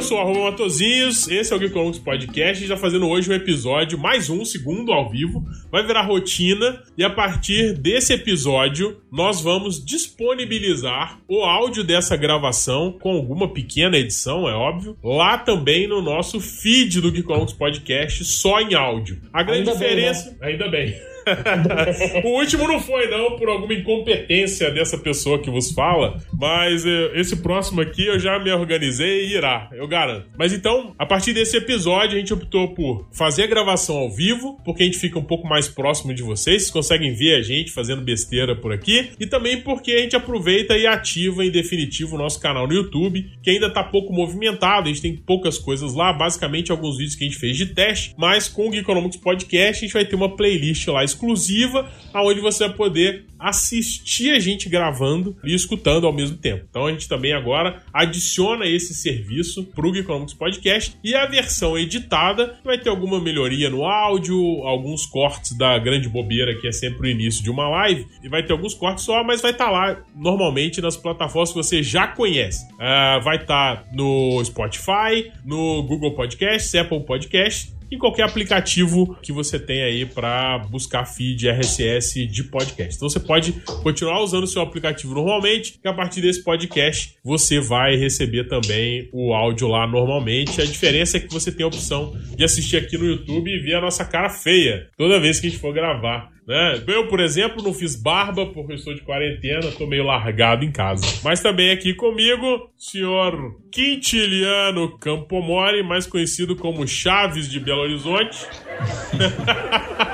eu sou o arroba Matozinhos, esse é o Geekonomics Podcast, já fazendo hoje um episódio, mais um, segundo ao vivo, vai virar rotina, e a partir desse episódio, nós vamos disponibilizar o áudio dessa gravação, com alguma pequena edição, é óbvio, lá também no nosso feed do Geekonomics Podcast, só em áudio. A grande Ainda diferença... bem, né? Ainda bem. O último não foi, não, por alguma incompetência dessa pessoa que vos fala. Mas eh, esse próximo aqui eu já me organizei e irá, eu garanto. Mas então, a partir desse episódio, a gente optou por fazer a gravação ao vivo, porque a gente fica um pouco mais próximo de vocês. Vocês conseguem ver a gente fazendo besteira por aqui. E também porque a gente aproveita e ativa em definitivo o nosso canal no YouTube, que ainda tá pouco movimentado. A gente tem poucas coisas lá, basicamente alguns vídeos que a gente fez de teste. Mas com o Geekonomics Podcast, a gente vai ter uma playlist lá exclusiva, aonde você vai poder assistir a gente gravando e escutando ao mesmo tempo. Então a gente também agora adiciona esse serviço para o Geekonomics Podcast e a versão editada vai ter alguma melhoria no áudio, alguns cortes da grande bobeira que é sempre o início de uma live e vai ter alguns cortes só, mas vai estar tá lá normalmente nas plataformas que você já conhece. Uh, vai estar tá no Spotify, no Google Podcast, Apple Podcast em qualquer aplicativo que você tem aí para buscar feed RSS de podcast. Então você pode continuar usando o seu aplicativo normalmente, que a partir desse podcast você vai receber também o áudio lá normalmente. A diferença é que você tem a opção de assistir aqui no YouTube e ver a nossa cara feia toda vez que a gente for gravar. Né? Eu, por exemplo, não fiz barba porque estou de quarentena, estou meio largado em casa. Mas também aqui comigo, senhor Quintiliano Campomori, mais conhecido como Chaves de Belo Horizonte.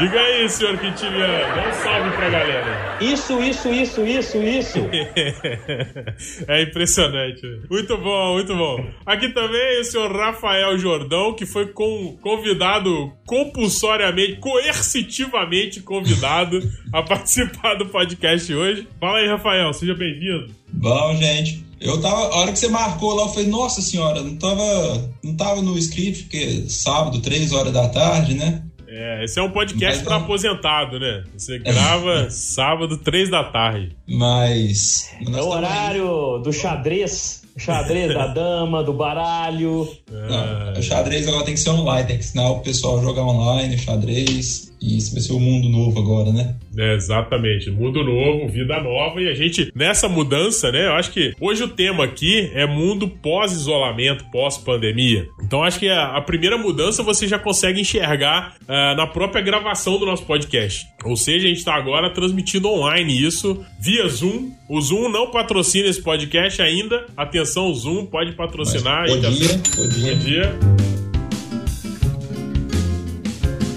Diga aí, senhor Quintiliano, dá um salve pra galera. Isso, isso, isso, isso, isso. é impressionante. Muito bom, muito bom. Aqui também o senhor Rafael Jordão, que foi com, convidado compulsoriamente, coercitivamente convidado a participar do podcast hoje. Fala aí, Rafael, seja bem-vindo. Bom, gente. Eu tava, a hora que você marcou lá, eu falei, nossa senhora, não tava, não tava no script, porque sábado, três horas da tarde, né? É, esse é um podcast para aposentado, né? Você grava sábado, três da tarde. Mas. É o horário aí. do xadrez. Xadrez da dama, do baralho. Não, o xadrez agora tem que ser online, tem que ensinar o pessoal a jogar online, xadrez. E isso vai ser o mundo novo agora, né? É, exatamente. Mundo novo, vida nova. E a gente, nessa mudança, né? Eu acho que hoje o tema aqui é mundo pós-isolamento, pós-pandemia. Então acho que a, a, primeira mudança você já consegue enxergar uh, na própria gravação do nosso podcast. Ou seja, a gente está agora transmitindo online isso via Zoom. O Zoom não patrocina esse podcast ainda. Atenção, Zoom pode patrocinar. Mas podia, podia. podia.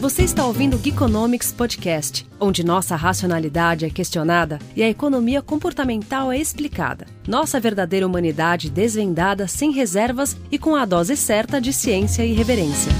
Você está ouvindo o Geekonomics Podcast, onde nossa racionalidade é questionada e a economia comportamental é explicada. Nossa verdadeira humanidade desvendada sem reservas e com a dose certa de ciência e reverência.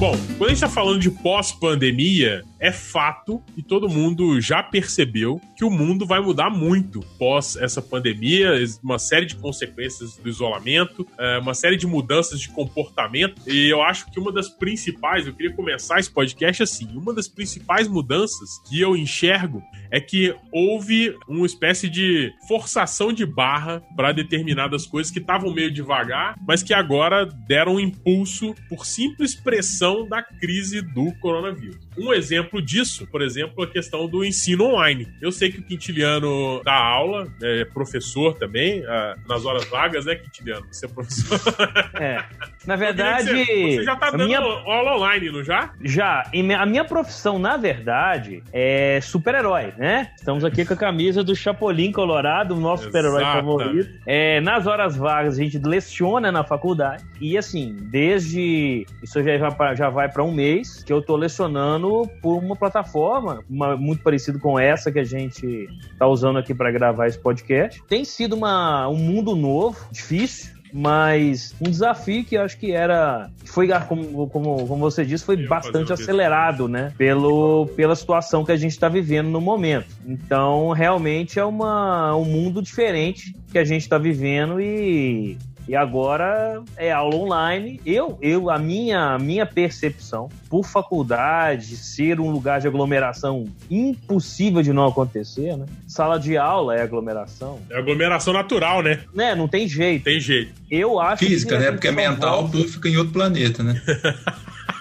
Bom, quando a gente está falando de pós-pandemia, é fato e todo mundo já percebeu que o mundo vai mudar muito pós essa pandemia, uma série de consequências do isolamento, é, uma série de mudanças de comportamento. E eu acho que uma das principais, eu queria começar esse podcast assim, uma das principais mudanças que eu enxergo é que houve uma espécie de forçação de barra para determinadas coisas que estavam meio devagar, mas que agora deram um impulso por simples pressão da crise do coronavírus. Um exemplo disso, por exemplo, a questão do ensino online. Eu sei que o Quintiliano dá aula, é professor também, nas horas vagas, né, Quintiliano? Você é professor. É. Na verdade. Você, você já tá dando minha... aula online, não já? Já. E a minha profissão, na verdade, é super-herói, né? Estamos aqui com a camisa do Chapolin Colorado, o nosso super-herói favorito. É, nas horas vagas, a gente leciona na faculdade. E assim, desde. Isso já vai, já vai para um mês que eu tô lecionando por uma plataforma uma, muito parecida com essa que a gente tá usando aqui para gravar esse podcast. Tem sido uma, um mundo novo, difícil, mas um desafio que eu acho que era foi como, como, como você disse foi bastante acelerado né? Pelo pela situação que a gente está vivendo no momento. Então realmente é uma um mundo diferente que a gente está vivendo e E agora é aula online. Eu, eu a minha, minha percepção, por faculdade ser um lugar de aglomeração impossível de não acontecer, né? Sala de aula é aglomeração. É aglomeração natural, né? Né, não tem jeito. Tem jeito. Eu acho Física, que né? Porque é mental, tudo fica em outro planeta, né?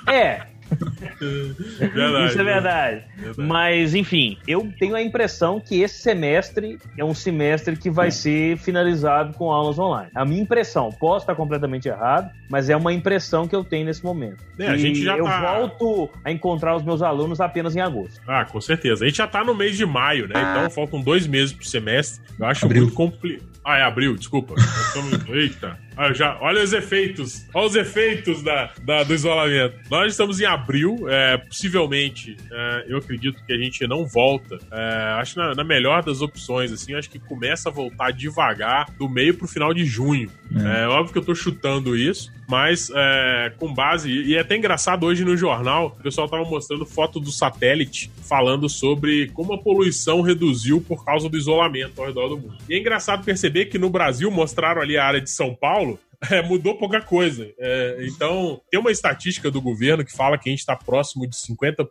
É, verdade, Isso é verdade. verdade. Mas, enfim, eu tenho a impressão que esse semestre é um semestre que vai ser finalizado com aulas online. A minha impressão, posso estar completamente errado, mas é uma impressão que eu tenho nesse momento. É, a gente já eu tá... volto a encontrar os meus alunos apenas em agosto. Ah, com certeza. A gente já tá no mês de maio, né? Então faltam dois meses pro semestre. Eu acho Abril. muito complicado. Ah, é abril, desculpa. Eita. Ah, já, olha os efeitos. Olha os efeitos da, da, do isolamento. Nós estamos em abril. É, possivelmente, é, eu acredito que a gente não volta. É, acho na, na, melhor das opções, assim, acho que começa a voltar devagar do meio pro final de junho. É, é óbvio que eu tô chutando isso, mas é, com base. E é até engraçado hoje no jornal, o pessoal tava mostrando foto do satélite falando sobre como a poluição reduziu por causa do isolamento ao redor do mundo. E é engraçado perceber que no Brasil mostraram ali a área de São Paulo é, mudou pouca coisa. É, então, tem uma estatística do governo que fala que a gente está próximo de 50%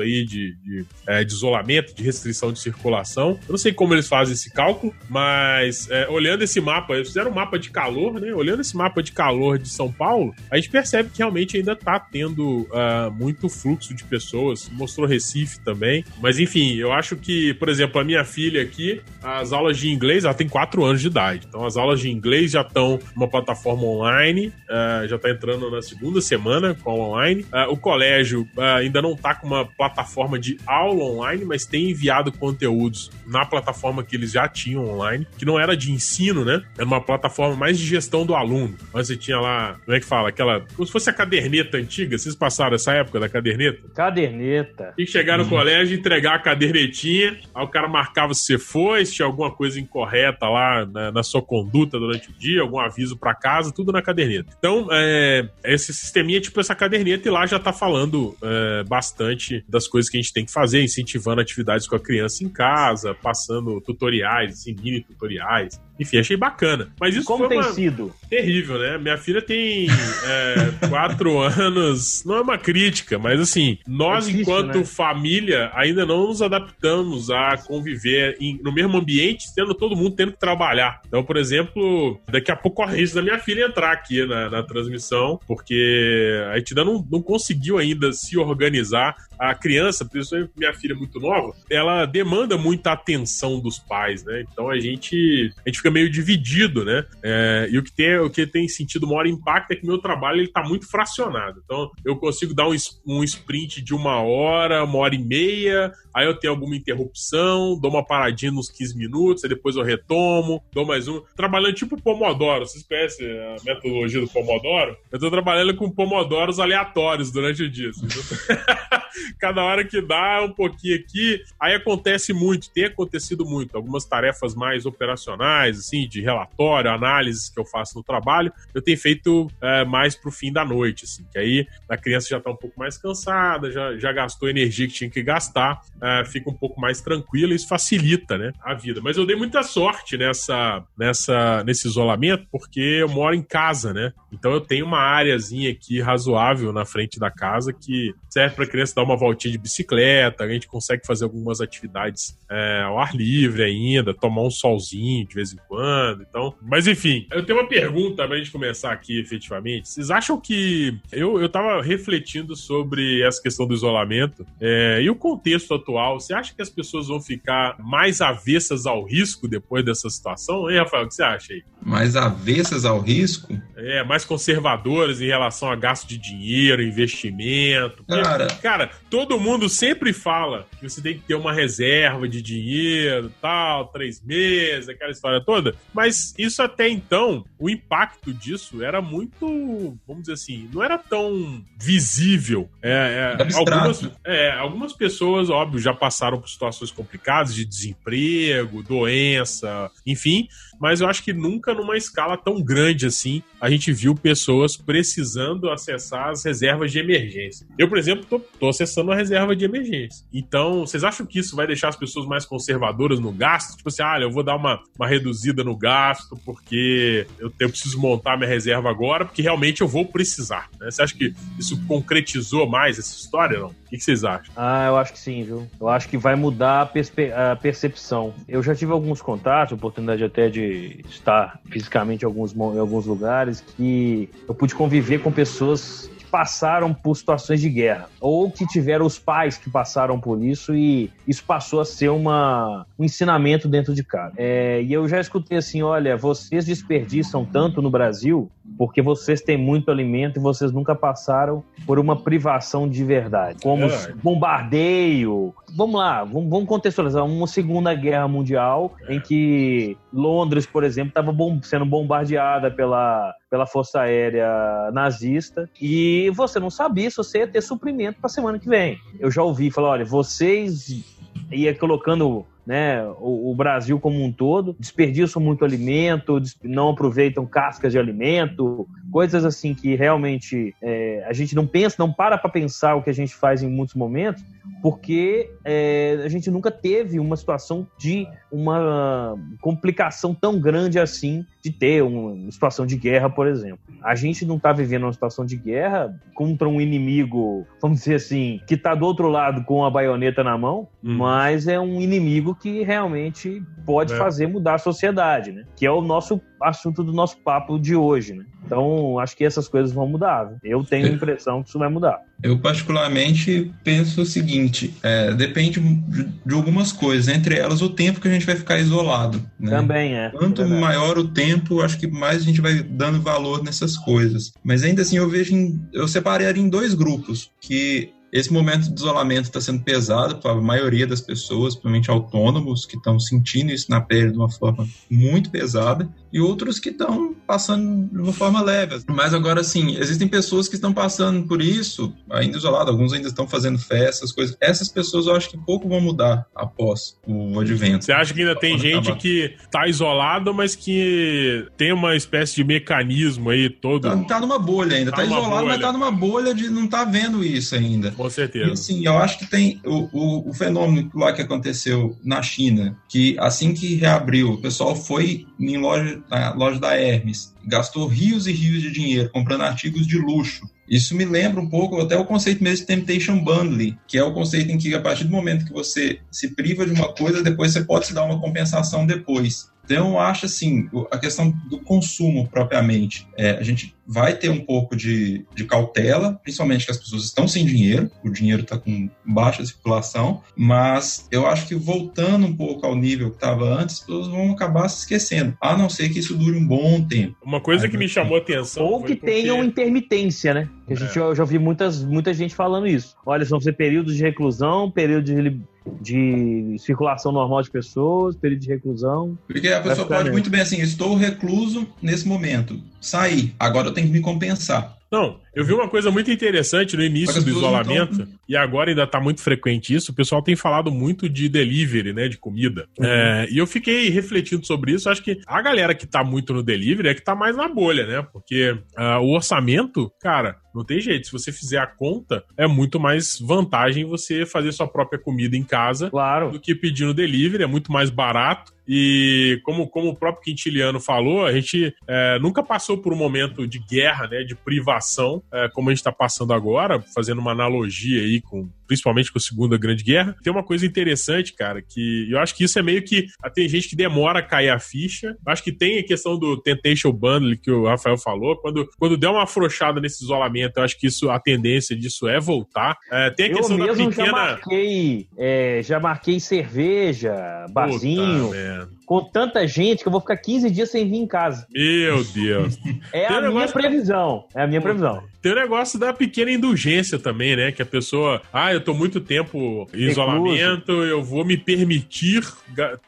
aí de, de, é, de, isolamento, de restrição de circulação. Eu não sei como eles fazem esse cálculo, mas é, olhando esse mapa, eles fizeram um mapa de calor, né? Olhando esse mapa de calor de São Paulo, a gente percebe que realmente ainda está tendo uh, muito fluxo de pessoas. Mostrou Recife também. Mas enfim, eu acho que, por exemplo, a minha filha aqui, as aulas de inglês, ela tem 4 anos de idade. Então, as aulas de inglês já estão numa plataforma plataforma online, uh, já está entrando na segunda semana com a online. Uh, o colégio uh, ainda não está com uma plataforma de aula online, mas tem enviado conteúdos na plataforma que eles já tinham online, que não era de ensino, né? Era uma plataforma mais de gestão do aluno. Mas você tinha lá, como é que fala? Aquela. Como se fosse a caderneta antiga. Vocês passaram essa época da caderneta? Caderneta. Que chegar no hum. colégio, entregar a cadernetinha, aí o cara marcava se você foi, se tinha alguma coisa incorreta lá na, na sua conduta durante o dia, algum aviso para cá casa, tudo na caderneta. Então, é, esse sisteminha é tipo essa caderneta e lá já tá falando é, bastante das coisas que a gente tem que fazer, incentivando atividades com a criança em casa, passando tutoriais, assim, mini tutoriais. Enfim, achei bacana. Mas isso Como foi tem uma... sido? Terrível, né? Minha filha tem é, quatro anos. Não é uma crítica, mas assim, nós, é enquanto né? família, ainda não nos adaptamos a conviver em, no mesmo ambiente, tendo todo mundo tendo que trabalhar. Então, por exemplo, daqui a pouco corre isso da minha filha entrar aqui na, na transmissão, porque a gente ainda não, não conseguiu ainda se organizar. A criança, principalmente minha filha muito nova, ela demanda muita atenção dos pais, né? Então a gente, a gente fica meio dividido, né? É, e o que, tem, o que tem sentido maior impacto é que meu trabalho ele tá muito fracionado. Então, eu consigo dar um, um sprint de uma hora, uma hora e meia, aí eu tenho alguma interrupção, dou uma paradinha nos 15 minutos, aí depois eu retomo, dou mais um. Trabalhando tipo Pomodoro, vocês conhecem a metodologia do Pomodoro? Eu tô trabalhando com Pomodoros aleatórios durante o dia. Assim. Cada hora que dá, um pouquinho aqui. Aí acontece muito, tem acontecido muito. Algumas tarefas mais operacionais, assim, de relatório, análises que eu faço no trabalho, eu tenho feito é, mais pro fim da noite, assim, que aí a criança já tá um pouco mais cansada, já, já gastou energia que tinha que gastar, é, fica um pouco mais tranquila e isso facilita, né, a vida. Mas eu dei muita sorte nessa, nessa, nesse isolamento, porque eu moro em casa, né, então eu tenho uma áreazinha aqui razoável na frente da casa que serve pra criança dar uma voltinha de bicicleta, a gente consegue fazer algumas atividades é, ao ar livre ainda, tomar um solzinho de vez em quando. Então, mas enfim, eu tenho uma pergunta pra gente começar aqui efetivamente. Vocês acham que eu, eu tava refletindo sobre essa questão do isolamento é, e o contexto atual? Você acha que as pessoas vão ficar mais avessas ao risco depois dessa situação? Hein, Rafael, o que você acha aí? Mais avessas ao risco? É, mais conservadoras em relação a gasto de dinheiro, investimento. Cara, cara, todo mundo sempre fala que você tem que ter uma reserva de dinheiro, tal, três meses, aquela história toda. Mas isso até então, o impacto disso era muito, vamos dizer assim, não era tão visível. É, é, algumas, é, algumas pessoas, óbvio, já passaram por situações complicadas de desemprego, doença, enfim. Mas eu acho que nunca numa escala tão grande assim a gente viu pessoas precisando acessar as reservas de emergência. Eu, por exemplo, tô, tô acessando a reserva de emergência. Então, vocês acham que isso vai deixar as pessoas mais conservadoras no gasto? Tipo assim, ah, eu vou dar uma, uma reduzida no gasto porque eu, eu preciso montar minha reserva agora, porque realmente eu vou precisar. Né? Você acha que isso concretizou mais essa história, não? O que, vocês acham? Ah, eu acho que sim, viu? Eu acho que vai mudar a, a percepção. Eu já tive alguns contatos, oportunidade até de estar fisicamente em alguns, em alguns lugares, que eu pude conviver com pessoas passaram por situações de guerra, ou que tiveram os pais que passaram por isso e isso passou a ser uma, um ensinamento dentro de casa. É, e eu já escutei assim: olha, vocês desperdiçam tanto no Brasil porque vocês têm muito alimento e vocês nunca passaram por uma privação de verdade, como é. bombardeio. Vamos lá, vamos, contextualizar uma Segunda Guerra Mundial é. em que Londres, por exemplo, estava sendo bombardeada pela pela Força Aérea nazista e você não sabia se você ia ter suprimento para a semana que vem. Eu já ouvi falar, olha, vocês ia colocando né, o, o, Brasil como um todo, desperdiçam muito alimento, não aproveitam cascas de alimento, coisas assim que realmente é, a gente não pensa, não para para pensar o que a gente faz em muitos momentos, porque é, a gente nunca teve uma situação de uma complicação tão grande assim de ter uma situação de guerra, por exemplo. A gente não está vivendo uma situação de guerra contra um inimigo, vamos dizer assim, que está do outro lado com a baioneta na mão, hum. mas é um inimigo que realmente pode é. fazer mudar a sociedade, né? Que é o nosso assunto do nosso papo de hoje, né? Então, acho que essas coisas vão mudar. Eu tenho a impressão que isso vai mudar. Eu, particularmente, penso o seguinte: é, depende de algumas coisas, entre elas o tempo que a gente vai ficar isolado. Né? Também é. Quanto é maior o tempo, acho que mais a gente vai dando valor nessas coisas. Mas ainda assim, eu vejo. Em, eu separaria em dois grupos, que esse momento de isolamento está sendo pesado para a maioria das pessoas, principalmente autônomos, que estão sentindo isso na pele de uma forma muito pesada, e outros que estão passando de uma forma leve. Mas agora, sim, existem pessoas que estão passando por isso, ainda isolado, alguns ainda estão fazendo festas, coisas. Essas pessoas eu acho que pouco vão mudar após o advento. Você acha que ainda tem gente acabar. que está isolado, mas que tem uma espécie de mecanismo aí todo. Tá, tá numa bolha ainda, tá, tá isolado, bolha. mas tá numa bolha de não tá vendo isso ainda. Com certeza. E sim, eu acho que tem o, o, o, fenômeno lá que aconteceu na China, que assim que reabriu, o pessoal foi em loja, na loja da Hermes, gastou rios e rios de dinheiro comprando artigos de luxo. Isso me lembra um pouco até o conceito mesmo de temptation bundling, que é o conceito em que a partir do momento que você se priva de uma coisa, depois você pode se dar uma compensação depois. Então, eu acho assim, a questão do consumo propriamente. É, a gente vai ter um pouco de, de cautela, principalmente que as pessoas estão sem dinheiro, o dinheiro está com baixa circulação, mas eu acho que voltando um pouco ao nível que estava antes, as pessoas vão acabar se esquecendo, a não ser que isso dure um bom tempo. Uma coisa Aí, que me chamou a atenção. Ou que porque... tenham intermitência, né? Que a gente, é. eu já ouvi muitas, muita gente falando isso. Olha, são períodos de reclusão, período de de circulação normal de pessoas, período de reclusão. Porque a pessoa pode muito bem assim, estou recluso nesse momento, sair, agora eu tenho que me compensar. Não, eu vi uma coisa muito interessante no início do isolamento, tão... e agora ainda tá muito frequente isso, o pessoal tem falado muito de delivery, né, de comida. Uhum. É, e eu fiquei refletindo sobre isso, acho que a galera que tá muito no delivery é que tá mais na bolha, né, porque uh, o orçamento, cara, não tem jeito. Se você fizer a conta, é muito mais vantagem você fazer sua própria comida em casa claro. do que pedir no delivery. É muito mais barato. E como, como o próprio Quintiliano falou, a gente é, nunca passou por um momento de guerra, né, de privação, é, como a gente está passando agora, fazendo uma analogia aí com principalmente com a Segunda Grande Guerra. Tem uma coisa interessante, cara, que eu acho que isso é meio que. Tem gente que demora a cair a ficha. Eu acho que tem a questão do Temptation Bundle que o Rafael falou. Quando, quando der uma afrouxada nesse isolamento, eu acho que isso, a tendência disso é voltar. É, tem a eu questão mesmo da pequena. Já marquei, é, já marquei cerveja, barzinho. Puta, com tanta gente que eu vou ficar 15 dias sem vir em casa. Meu Deus. é a minha previsão. É a minha previsão. Tem o negócio da pequena indulgência também, né? Que a pessoa, ah, eu tô muito tempo em isolamento, eu vou me permitir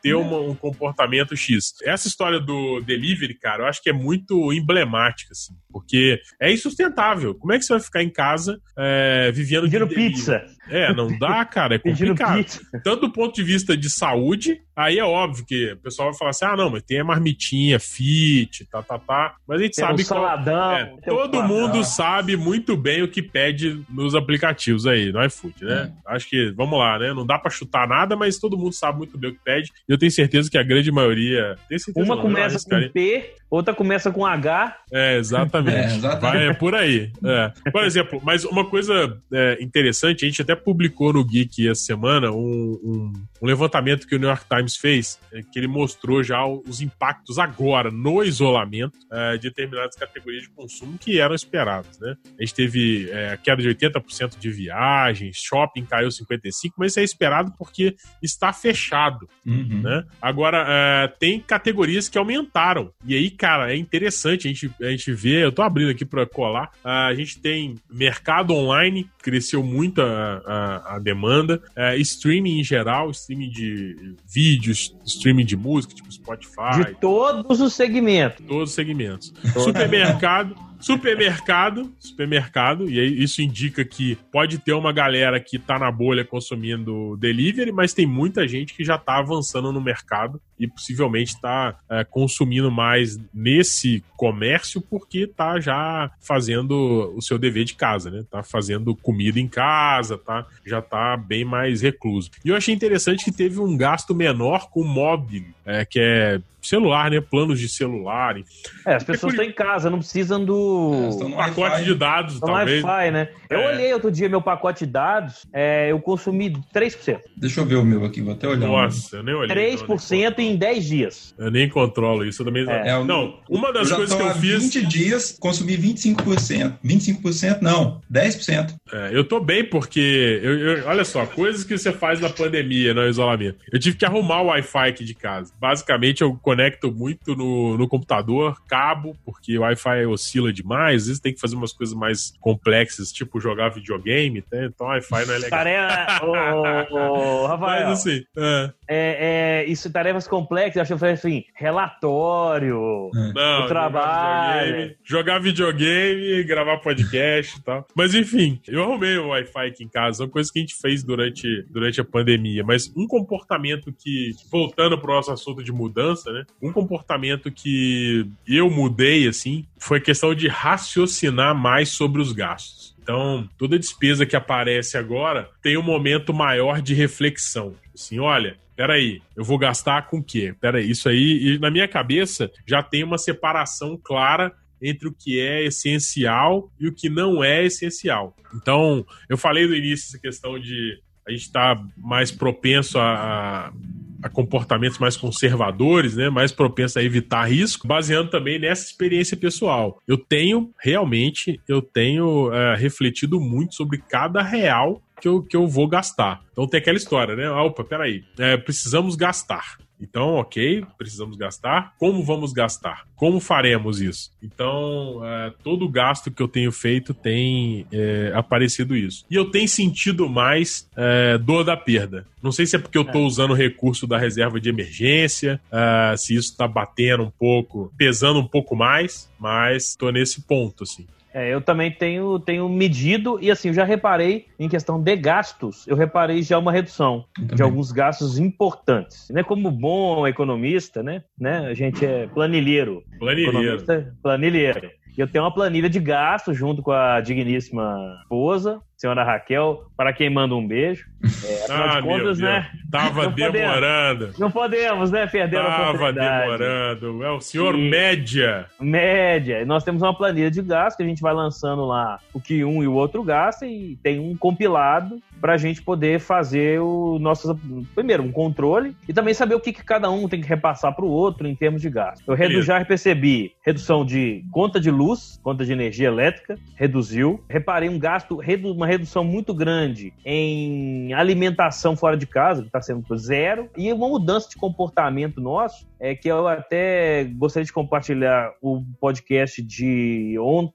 ter uma, um comportamento X. Essa história do delivery, cara, eu acho que é muito emblemática, assim, porque é insustentável. Como é que você vai ficar em casa é, vivendo Pedindo pizza? É, não dá, cara, é complicado. Tanto do ponto de vista de saúde, aí é óbvio que o pessoal vai falar assim: ah, não, mas tem a marmitinha, fit, tá, tá, tá. Mas a gente tem sabe um saladão, é, todo mundo sabe muito bem o que pede nos aplicativos aí, no iFood, né? É. Acho que, vamos lá, né? Não dá pra chutar nada, mas todo mundo sabe muito bem o que pede. E eu tenho certeza que a grande maioria. Uma não, começa com P, outra começa com H. É, exatamente. É, exatamente. Vai, é por aí. É. Por exemplo, mas uma coisa é, interessante, a gente até publicou no Geek essa semana um, um, um, levantamento que o New York Times fez, é, que ele mostrou já os impactos agora no isolamento é, de determinadas categorias de consumo que eram esperadas. Né? A gente teve é, queda de 80% de viagens, shopping caiu 55%, mas isso é esperado porque está fechado. Uhum. Né? Agora, tem categorias que aumentaram. E aí, cara, é interessante a gente, a gente ver, eu tô abrindo aqui para colar, a gente tem mercado online, cresceu muito a, a, a demanda, é, streaming em geral, streaming de vídeos, streaming de música, tipo Spotify. De todos os segmentos. Todos os segmentos. Supermercado. Supermercado, supermercado, e aí isso indica que pode ter uma galera que tá na bolha consumindo delivery, mas tem muita gente que já tá avançando no mercado e possivelmente tá é, consumindo mais nesse comércio porque tá já fazendo o seu dever de casa, né? Tá fazendo comida em casa, tá? Já tá bem mais recluso. E eu achei interessante que teve um gasto menor com móvel, é, que é celular, né? Planos de celular. É, as pessoas estão em casa, não precisam do é, pacote de dados, estão talvez. Wi-Fi, né? Eu é. olhei outro dia meu pacote de dados, é, eu consumi 3%. Deixa eu ver o meu aqui, vou até olhar. Nossa, eu nem olhei. 3% então, em 10 dias. Eu nem controlo isso, eu também é. é não. Uma das coisas que eu fiz... 20 dias, consumi 25%. 25% não, 10%. É, eu tô bem porque, eu, eu, olha só, coisas que você faz na pandemia, no isolamento. Eu tive que arrumar o Wi-Fi aqui de casa. Basicamente, eu conecto muito no, no computador, cabo, porque o Wi-Fi oscila demais, às vezes tem que fazer umas coisas mais complexas, tipo jogar videogame, né? então Wi-Fi não é legal. Ô, ô, Rafael, Mas, assim, é. É, é, isso, tarefas complexas, acho que eu assim, relatório, é. não, trabalho. Jogar videogame, jogar videogame, gravar podcast e tal. Mas enfim, eu arrumei o Wi-Fi aqui em casa, uma coisa que a gente fez durante, durante a pandemia, mas um comportamento que, voltando pro nosso assunto de mudança, né? Um comportamento que eu mudei, assim, foi a questão de raciocinar mais sobre os gastos. Então, toda despesa que aparece agora tem um momento maior de reflexão. Assim, olha, peraí, eu vou gastar com o quê? Peraí, isso aí, e na minha cabeça já tem uma separação clara entre o que é essencial e o que não é essencial. Então, eu falei no início essa questão de a gente estar tá mais propenso a, a comportamentos mais conservadores, né, mais propenso a evitar risco, baseando também nessa experiência pessoal. Eu tenho realmente, eu tenho é, refletido muito sobre cada real que eu, que eu vou gastar. Então tem aquela história, né? Opa, peraí, é, precisamos gastar. Então, ok, precisamos gastar. Como vamos gastar? Como faremos isso? Então, é, todo gasto que eu tenho feito tem é, aparecido isso. E eu tenho sentido mais é, dor da perda. Não sei se é porque eu estou é. usando o recurso da reserva de emergência, é, se isso está batendo um pouco, pesando um pouco mais, mas estou nesse ponto, assim. É, eu também tenho, tenho medido e assim, já reparei em questão de gastos, eu reparei já uma redução de alguns gastos importantes. Né, como bom economista, né, né, a gente é planilheiro. Planilheiro. Planilheiro. Eu tenho uma planilha de gastos junto com a digníssima esposa, senhora Raquel, para quem manda um beijo. É, ah, de contas, né? Tava não demorando. Podemos, não podemos, né, perder Tava a oportunidade. demorando. É o senhor e... média. Média. Nós temos uma planilha de gastos que a gente vai lançando lá o que um e o outro gasta e tem um compilado para a gente poder fazer o nosso primeiro um controle e também saber o que, que cada um tem que repassar para o outro em termos de gasto. Eu redu, já percebi redução de conta de luz, conta de energia elétrica, reduziu. Reparei um gasto, uma redução muito grande em alimentação fora de casa, que está sendo zero, e uma mudança de comportamento nosso, é que eu até gostaria de compartilhar o podcast de ontem,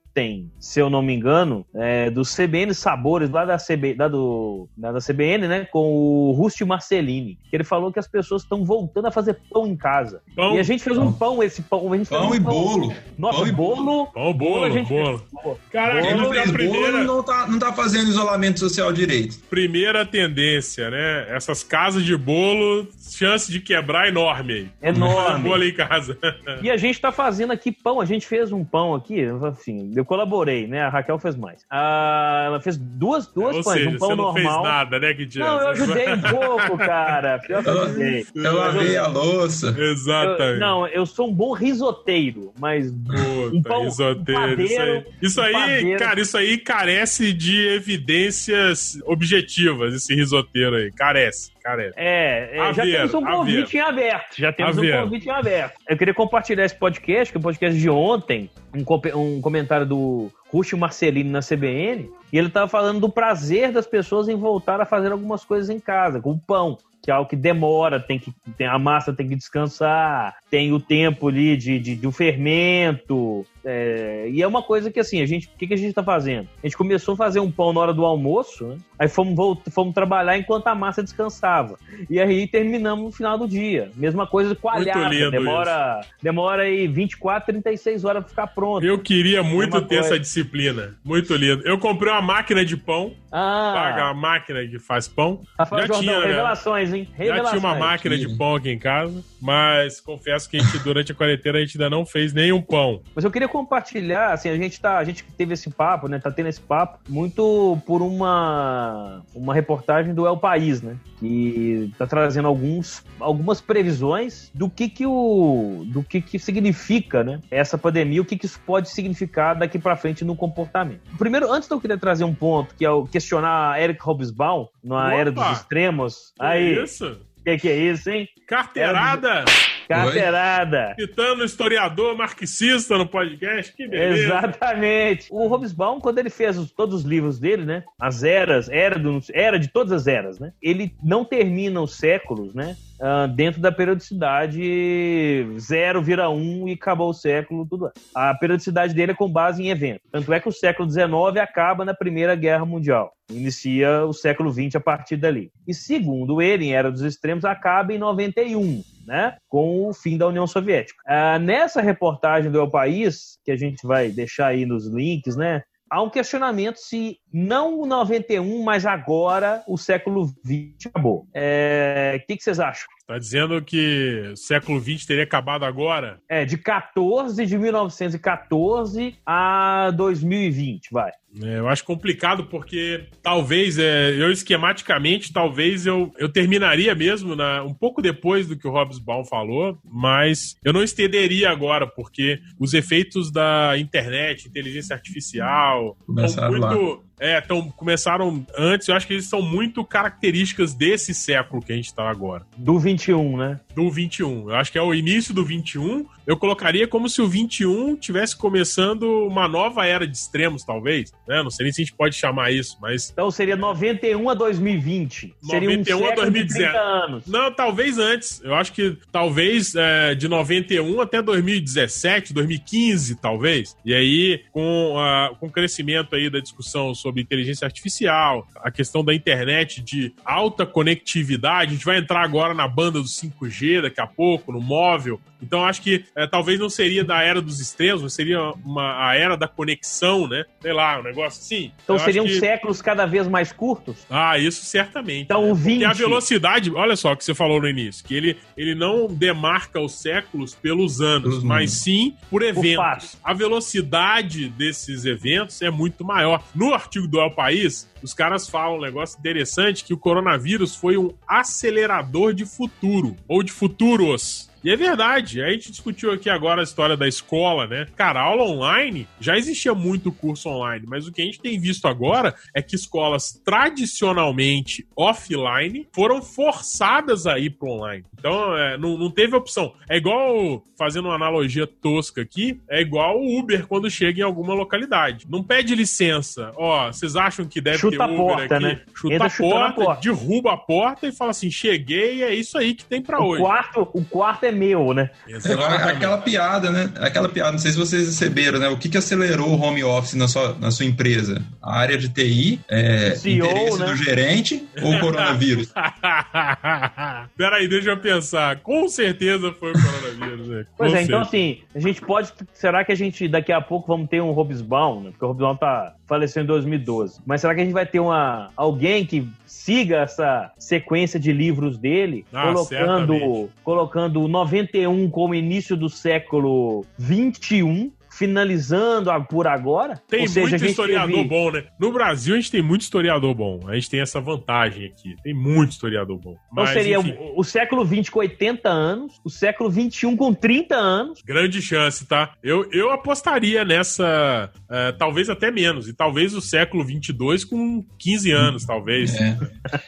se eu não me engano, é, do CBN Sabores, lá da, CB, da, do, da CBN, né, com o Rusti Marcelini, que ele falou que as pessoas estão voltando a fazer pão em casa. Pão, e a gente fez pão. um pão, esse pão. A gente pão, um e pão. bolo. Nossa, pão bolo. Pão, bolo, a gente, bolo. Caraca, Quem não a fez bolo primeira, não tá, não tá fazendo isolamento social direito. primeira tendência, né? Essas casas de bolo, chance de quebrar enorme aí. Enorme. Bolo em casa. E a gente tá fazendo aqui pão. A gente fez um pão aqui, assim, eu colaborei, né? A Raquel fez mais. Ah, ela fez duas, duas Ou pães, seja, um pão você não fez normal. nada, né, que Não, eu ajudei um pouco, cara. Pior que eu ajudei. Eu lavei a louça. Eu- Exatamente. não, eu sou um bom risoteiro, mas Puta, Um pão- risoteiro, um isso aí. padeiro- Isso um aí, padeiro. cara, isso aí carece de evidências objetivas, esse risoteiro aí. Carece, carece. É, é, já temos um convite em aberto. Já temos um convite em aberto. Eu queria compartilhar esse podcast, que é o podcast de ontem, um, um comentário do Ruxo Marcelino na CBN, e ele tava falando do prazer das pessoas em voltar a fazer algumas coisas em casa, com pão. Que é algo que demora, tem que, tem, a massa tem que descansar, tem o tempo ali de, de, do fermento. É, e é uma coisa que assim, a gente. O que, que a gente tá fazendo? A gente começou a fazer um pão na hora do almoço, né? aí fomos, fomos trabalhar enquanto a massa descansava. E aí terminamos no final do dia. Mesma coisa coalhada. Demora, demora aí 24, 36 horas pra ficar pronto. Eu queria muito ter coisa. essa disciplina. Muito lindo. Eu comprei uma máquina de pão. Paga Ah, a máquina que faz pão. Rafael já Jordão, tinha, né? revelações, hein? Já Revelações. tinha uma máquina de pão aqui em casa, mas confesso que a gente, durante a quarentena a gente ainda não fez nenhum pão. Mas eu queria compartilhar, assim, a gente tá, a gente teve esse papo, né? Tá tendo esse papo muito por uma uma reportagem do El País, né? Que tá trazendo alguns algumas previsões do que que o do que que significa, né? Essa pandemia, o que que isso pode significar daqui pra frente no comportamento. Primeiro, antes eu queria trazer um ponto que é o questionar Eric Hobsbawm na Opa! era dos extremos. Que Aí, isso? O que que é isso, hein? Carteirada! Carteirada. Citando historiador marxista no podcast. Que beleza. Exatamente. O Hobsbawm, quando ele fez os- todos os livros dele, né? As eras, era, do- era de todas as eras, né? Ele não termina os séculos, né? Ah, dentro da periodicidade zero vira um e acabou o século, tudo. A periodicidade dele é com base em eventos. Tanto é que o século XIX acaba na Primeira Guerra Mundial. Inicia o século XX a partir dali. E segundo ele, em Era dos Extremos, acaba em 91 né, com o fim da União Soviética. Ah, nessa reportagem do El País, que a gente vai deixar aí nos links, né, há um questionamento se não o 91, mas agora o século XX acabou. É, O que, que vocês acham? Tá dizendo que o século XX teria acabado agora? É, de 14 de 1914 a 2020, vai. É, eu acho complicado porque talvez, é, eu esquematicamente, talvez eu, eu terminaria mesmo na, um pouco depois do que o Hobsbawm falou, mas eu não estenderia agora, porque os efeitos da internet, inteligência artificial, Começaram muito, é, tão, começaram antes, eu acho que eles são muito características desse século que a gente está agora Do 21, né? do 21. Eu acho que é o início do 21. Eu colocaria como se o 21 tivesse começando uma nova era de extremos, talvez. Né? Não sei nem se a gente pode chamar isso, mas. Então seria 91 a 2020. Seria um 91 a século 2010. de 30 anos. Não, talvez antes. Eu acho que talvez é, de 91 até 2017, 2015, talvez. E aí, com, a- com o crescimento aí da discussão sobre inteligência artificial, a questão da internet de alta conectividade, a gente vai entrar agora na banda do 5G daqui a pouco, no móvel. Então, acho que é, talvez não seria da era dos extremos, mas seria uma, a era da conexão, né? Sei lá, um negócio assim. Então Eu seriam que- séculos cada vez mais curtos? ah, isso certamente. Então, o 20. E a velocidade, olha só o que você falou no início, que ele, ele não demarca os séculos pelos anos, Pelos mas sim por eventos. fatos. A velocidade desses eventos é muito maior. No artigo do El País, os caras falam um negócio interessante que o coronavírus foi um acelerador de futuro, ou de futuros. E é verdade, a gente discutiu aqui agora a história da escola, né? Cara, aula online, já existia muito curso online, mas o que a gente tem visto agora é que escolas tradicionalmente offline foram forçadas a ir pro online. Então, é, não, não teve opção. É igual, fazendo uma analogia tosca aqui, é igual o Uber quando chega em alguma localidade. Não pede licença. Ó, vocês acham que deve Chuta ter a Uber porta, aqui? né? Chuta Entra a a porta, porta. derruba a porta e fala assim: cheguei, é isso aí que tem pra O hoje. quarto, o quarto é meu, né? Agora, aquela piada, né? Aquela piada, não sei se vocês receberam, né? O que, que acelerou o home office na sua, na sua empresa? A área de TI, é, CEO, interesse né? do gerente ou o coronavírus? Peraí, deixa eu pensar. Com certeza foi o coronavírus, né? Pois é, então assim, a gente pode. Será que a gente daqui a pouco vamos ter um Robesbaum, né? Porque o Robesbaum tá faleceu em 2012. Mas será que a gente vai ter uma alguém que siga essa sequência de livros dele, ah, colocando, colocando 91 como início do século 21 finalizando por agora. Tem seja, muito historiador teve... bom, né? No Brasil a gente tem muito historiador bom. A gente tem essa vantagem aqui. Tem muito historiador bom. Então seria o, o, século XX com 80 anos, o século XXI com 30 anos. Grande chance, tá? Eu, eu apostaria nessa, uh, talvez até menos, e talvez o século 22 com 15 anos, talvez. É.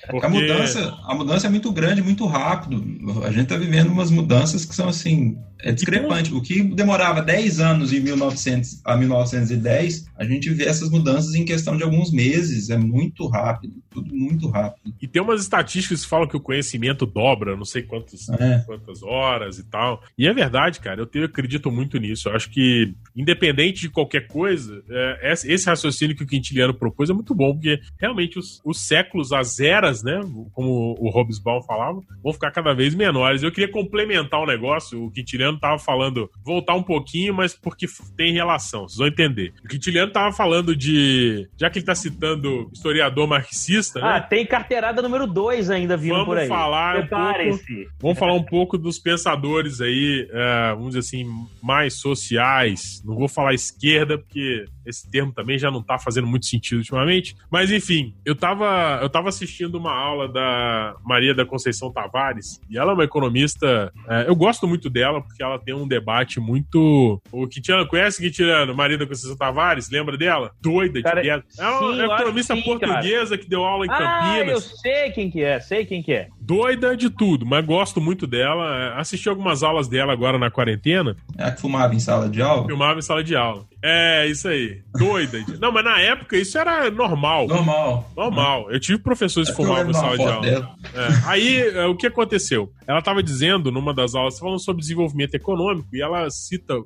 Porque... A, mudança, a mudança é muito grande, muito rápido. A gente tá vivendo umas mudanças que são assim é discrepante. O que demorava 10 anos em 1900 a 1910, a gente vê essas mudanças em questão de alguns meses. É muito rápido, tudo muito rápido. E tem umas estatísticas que falam que o conhecimento dobra, não sei quantos, é. quantas horas e tal. E é verdade, cara. Eu, tenho, eu acredito muito nisso. Eu acho que, independente de qualquer coisa, é, esse raciocínio que o Quintiliano propôs é muito bom, porque realmente os, os séculos, as eras, né, como o Hobsbawm falava, vão ficar cada vez menores. Eu queria complementar o um negócio, o Quintiliano Quintiliano tava falando, voltar um pouquinho, mas porque tem relação, vocês vão entender. O Quintiliano tava falando de. Já que ele tá citando historiador marxista. Ah, né? tem carteirada número 2 ainda vindo vamos por aí. Falar um pouco, vamos falar um pouco dos pensadores aí, uh, vamos dizer assim, mais sociais. Não vou falar esquerda, porque esse termo também já não tá fazendo muito sentido ultimamente. Mas enfim, eu tava, eu tava assistindo uma aula da Maria da Conceição Tavares, e ela é uma economista. Uh, eu gosto muito dela, porque ela tem um debate muito. O Quintiliano, conhece o Quintiliano? Maria da Conceição Tavares, lembra dela? Doida cara, de guerra. É uma sim, economista sim, portuguesa cara. que deu aula em ah, Campinas. Eu sei quem que é, sei quem que é. Doida de tudo, mas gosto muito dela. É, assisti algumas aulas dela agora na quarentena. É a que fumava em sala de aula? Filmava em sala de aula. É, isso aí. Doida. Não, mas na época isso era normal. Normal. Normal. Eu tive professores que fumavam em sala de aula. É. Aí, é, o que aconteceu? Ela estava dizendo numa das aulas, falando sobre desenvolvimento econômico, e ela cita uh,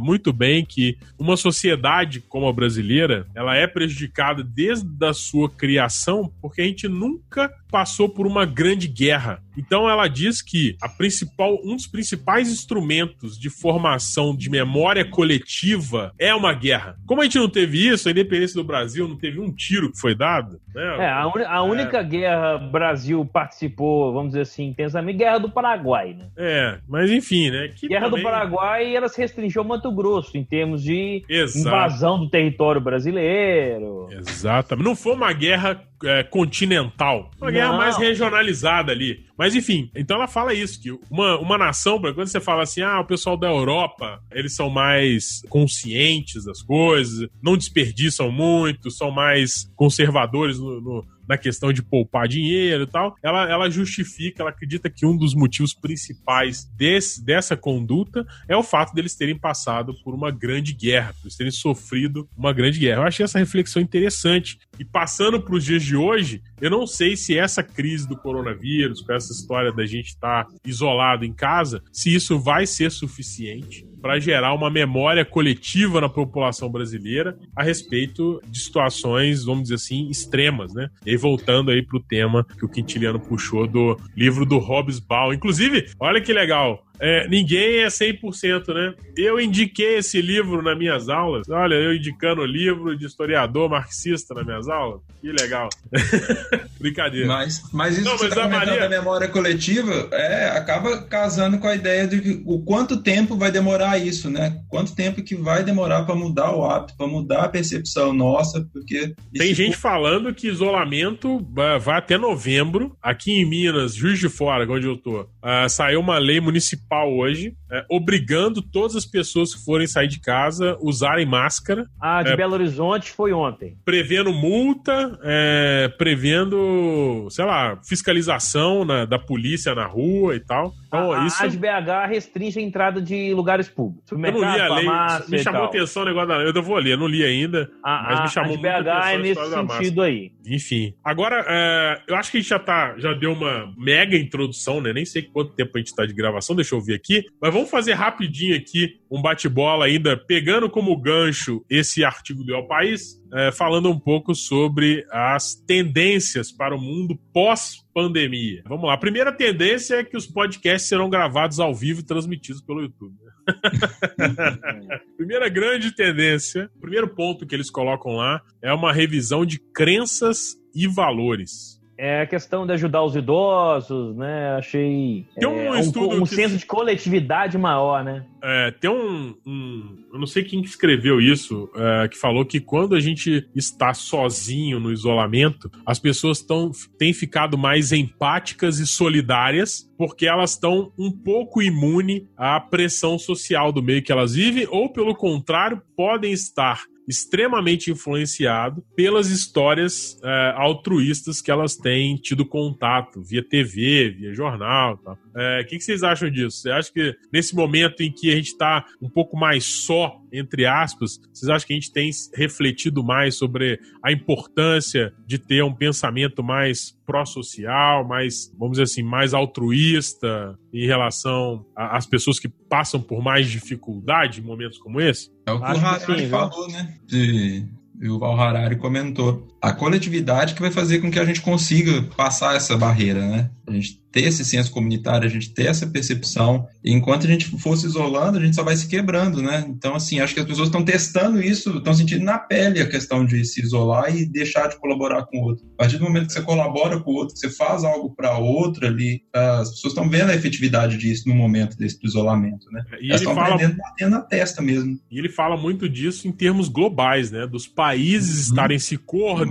muito bem que uma sociedade como a brasileira, ela é prejudicada desde a sua criação, porque a gente nunca passou por uma grande guerra. Então ela diz que a principal, um dos principais instrumentos de formação de memória coletiva é uma guerra. Como a gente não teve isso, a independência do Brasil não teve um tiro que foi dado. Né? É, a, un, a única é. guerra Brasil participou, vamos dizer assim, intensamente, guerra do Paraguai, né? É, mas enfim, né? guerra também... do Paraguai, ela se restringiu ao Mato Grosso em termos de Exato. invasão do território brasileiro. Exatamente. Não foi uma guerra é, continental. Uma guerra mais regionalizada ali. Mas enfim, então ela fala isso, que uma, uma nação, quando você fala assim, ah, o pessoal da Europa, eles são mais conscientes das coisas, não desperdiçam muito, são mais conservadores no, no na questão de poupar dinheiro e tal, ela, ela justifica, ela acredita que um dos motivos principais desse, dessa conduta é o fato deles terem passado por uma grande guerra, eles terem sofrido uma grande guerra. Eu achei essa reflexão interessante. E passando para os dias de hoje, eu não sei se essa crise do coronavírus, com essa história da gente estar tá isolado em casa, se isso vai ser suficiente para gerar uma memória coletiva na população brasileira a respeito de situações, vamos dizer assim, extremas, né? E voltando aí pro tema que o Quintiliano puxou do livro do Hobbes Ball. Inclusive, olha que legal, é, ninguém é 100%, né? Eu indiquei esse livro nas minhas aulas. Olha, eu indicando o livro de historiador marxista nas minhas aulas. Que legal. Brincadeira. Mas, mas isso Não, que mas você tá Maria... da memória coletiva é, acaba casando com a ideia de que, o quanto tempo vai demorar isso, né? Quanto tempo que vai demorar para mudar o hábito, para mudar a percepção nossa, porque... Tem gente falando que isolamento vai até novembro. Aqui em Minas, Juiz de Fora, onde eu tô, uh, saiu uma lei municipal municipal hoje, é, obrigando todas as pessoas que forem sair de casa usarem máscara. Ah, de é, Belo Horizonte foi ontem. Prevendo multa, é, prevendo, sei lá, fiscalização na, da polícia na rua e tal. Então, a, isso... a de BH restringe a entrada de lugares públicos. Eu não li a lei, me chamou a atenção o negócio da Eu vou ler, eu não li ainda, a, mas me chamou a de BH é nesse sentido aí. Enfim. Agora, é, eu acho que a gente já, tá, já deu uma mega introdução, né? Nem sei quanto tempo a gente tá de gravação, deixa eu eu ver aqui. Mas vamos fazer rapidinho aqui um bate-bola ainda, pegando como gancho esse artigo do El País, é, falando um pouco sobre as tendências para o mundo pós-pandemia. Vamos lá. A primeira tendência é que os podcasts serão gravados ao vivo e transmitidos pelo YouTube. Primeira grande tendência, primeiro ponto que eles colocam lá é uma revisão de crenças e valores é a questão de ajudar os idosos, né? Achei tem um, é, um, um que... senso de coletividade maior, né? É, tem um, um, Eu não sei quem escreveu isso, é, que falou que quando a gente está sozinho no isolamento, as pessoas tão, têm ficado mais empáticas e solidárias porque elas estão um pouco imunes à pressão social do meio que elas vivem, ou pelo contrário, podem estar extremamente influenciado pelas histórias é, altruístas que elas têm tido contato via TV, via jornal. O é, que, que, vocês acham disso? Você acha que nesse momento em que a gente está um pouco mais só, entre aspas, vocês acham que a gente tem refletido mais sobre a importância de ter um pensamento mais pró-social, mais, vamos dizer assim, mais altruísta em relação às pessoas que passam por mais dificuldade em momentos como esse? É o que Acho o Harari sim, falou, né? De, o Harari comentou. A coletividade que vai fazer com que a gente consiga passar essa barreira, né? A gente ter esse senso comunitário, a gente ter essa percepção. E enquanto a gente for se isolando, a gente só vai se quebrando, né? Então, assim, acho que as pessoas estão testando isso, estão sentindo na pele a questão de se isolar e deixar de colaborar com o outro. A partir do momento que você colabora com o outro, que você faz algo para outro ali, as pessoas estão vendo a efetividade disso no momento desse isolamento, né? E Elas estão fala... aprendendo batendo na testa mesmo. E ele fala muito disso em termos globais, né? Dos países uhum. estarem se coordenando.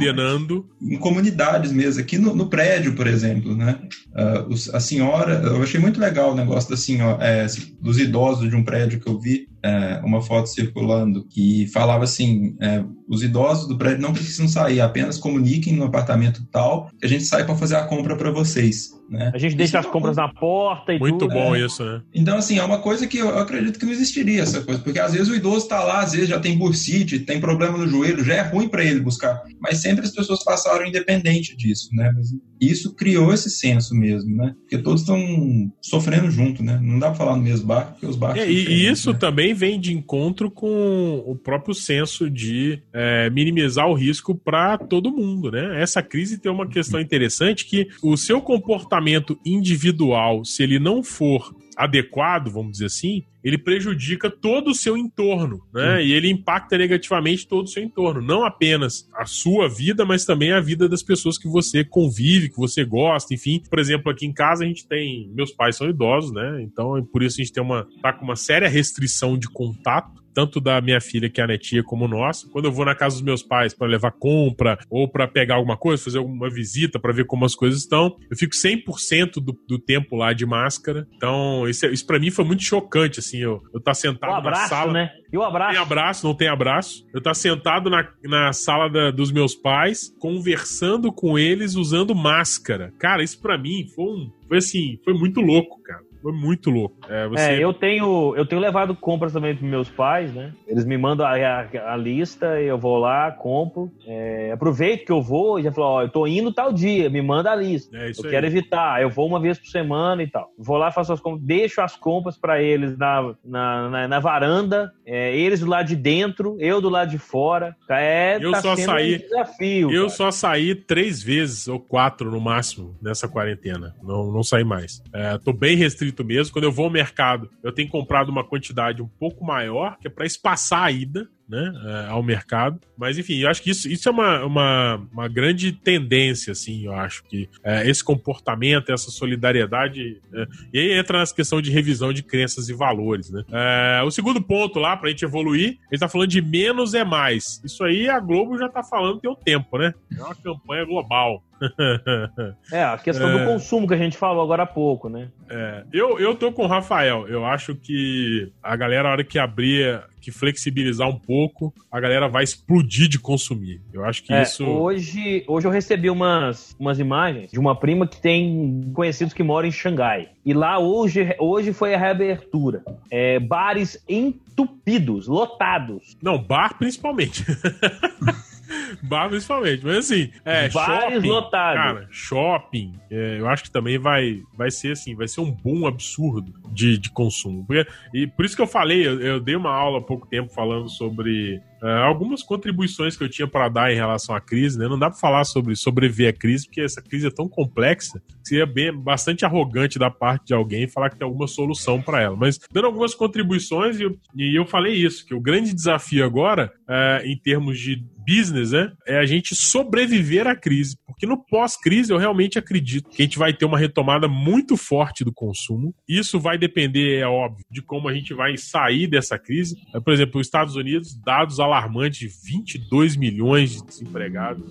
Em comunidades mesmo. Aqui no, no prédio, por exemplo, né? Uh, os, a senhora, eu achei muito legal o negócio da senhora, é, dos idosos de um prédio que eu vi, é, uma foto circulando que falava assim: é, os idosos do prédio não precisam sair, apenas comuniquem no apartamento tal que a gente sai para fazer a compra para vocês. Né? A gente deixa isso as compras na porta e Muito tudo. bom é. isso, né? Então, assim, é uma coisa que eu acredito que não existiria essa coisa, porque às vezes o idoso está lá, às vezes já tem bursite, tem problema no joelho, já é ruim para ele buscar, mas sempre as pessoas passaram independente disso, né? Mas isso criou esse senso mesmo, né? Porque todos estão sofrendo junto, né? Não dá para falar no mesmo barco, porque os barcos. É, e isso né? também vem de encontro com o próprio senso de é, minimizar o risco para todo mundo, né? Essa crise tem uma questão interessante que o seu comportamento individual, se ele não for adequado, vamos dizer assim, ele prejudica todo o seu entorno, né? E ele impacta negativamente todo o seu entorno, não apenas a sua vida, mas também a vida das pessoas que você convive, que você gosta, enfim. Por exemplo, aqui em casa a gente tem, meus pais são idosos, né? Então, por isso a gente tem uma tá com uma séria restrição de contato tanto da minha filha, que é a netinha, como nossa. Quando eu vou na casa dos meus pais para levar compra ou para pegar alguma coisa, fazer alguma visita para ver como as coisas estão, eu fico 100% do, do tempo lá de máscara. Então, isso, é, isso para mim foi muito chocante, assim, eu, eu tá sentado um abraço, na sala. né? E o abraço. Não tem abraço, não tem abraço. Eu tá sentado na, na sala da, dos meus pais, conversando com eles usando máscara. Cara, isso para mim foi um. Foi assim, foi muito louco, cara. Foi muito louco. É, você... é, eu tenho eu tenho levado compras também para meus pais, né? Eles me mandam a, a, a lista, eu vou lá, compro. É, aproveito que eu vou e já falo, ó, eu tô indo tal dia, me manda a lista. É, eu aí. quero evitar, eu vou uma vez por semana e tal. Vou lá, faço as compras, deixo as compras para eles na, na, na, na varanda, é, eles do lado de dentro, eu do lado de fora. É, eu tá só saí, um desafio. Eu cara. só saí três vezes ou quatro no máximo nessa quarentena. Não, não saí mais. É, tô bem restrito restrito mesmo. Quando eu vou ao mercado, eu tenho comprado uma quantidade um pouco maior, que é para espaçar a ida né, é, ao mercado. Mas enfim, eu acho que isso, isso é uma, uma, uma grande tendência, assim, eu acho que é, esse comportamento, essa solidariedade. É, e aí entra nessa questão de revisão de crenças e valores, né? É, o segundo ponto lá, pra gente evoluir, ele tá falando de menos é mais. Isso aí a Globo já tá falando tem um tempo, né? É uma campanha global. é, a questão é... do consumo que a gente falou agora há pouco, né? É, eu, eu tô com o Rafael. Eu acho que a galera, a hora que abrir que flexibilizar um pouco, a galera vai explodir de consumir. Eu acho que é, isso. Hoje, hoje eu recebi umas, umas imagens de uma prima que tem conhecidos que moram em Xangai. E lá hoje, hoje foi a reabertura. É, bares entupidos, lotados. Não, bar principalmente. Bar principalmente, mas assim, é, Bares shopping, lotados. cara, shopping, é, eu acho que também vai, vai ser assim, vai ser um boom absurdo de, de consumo. Porque- e por isso que eu falei, eu, eu dei uma aula há pouco tempo falando sobre é, algumas contribuições que eu tinha para dar em relação à crise, né? Não dá para falar sobre sobreviver à crise, porque essa crise é tão complexa que seria bem, bastante arrogante da parte de alguém falar que tem alguma solução para ela. Mas dando algumas contribuições, e eu, e eu falei isso, que o grande desafio agora, é, em termos de business, né, é a gente sobreviver à crise. Porque no pós-crise eu realmente acredito que a gente vai ter uma retomada muito forte do consumo. Isso vai depender, é óbvio, de como a gente vai sair dessa crise. É, Por exemplo, os Estados Unidos, dados alarmantes de 22 milhões de desempregados.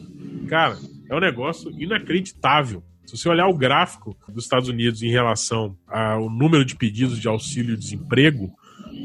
Cara, é um negócio inacreditável. Se você olhar o gráfico dos Estados Unidos em relação ao número de pedidos de auxílio-desemprego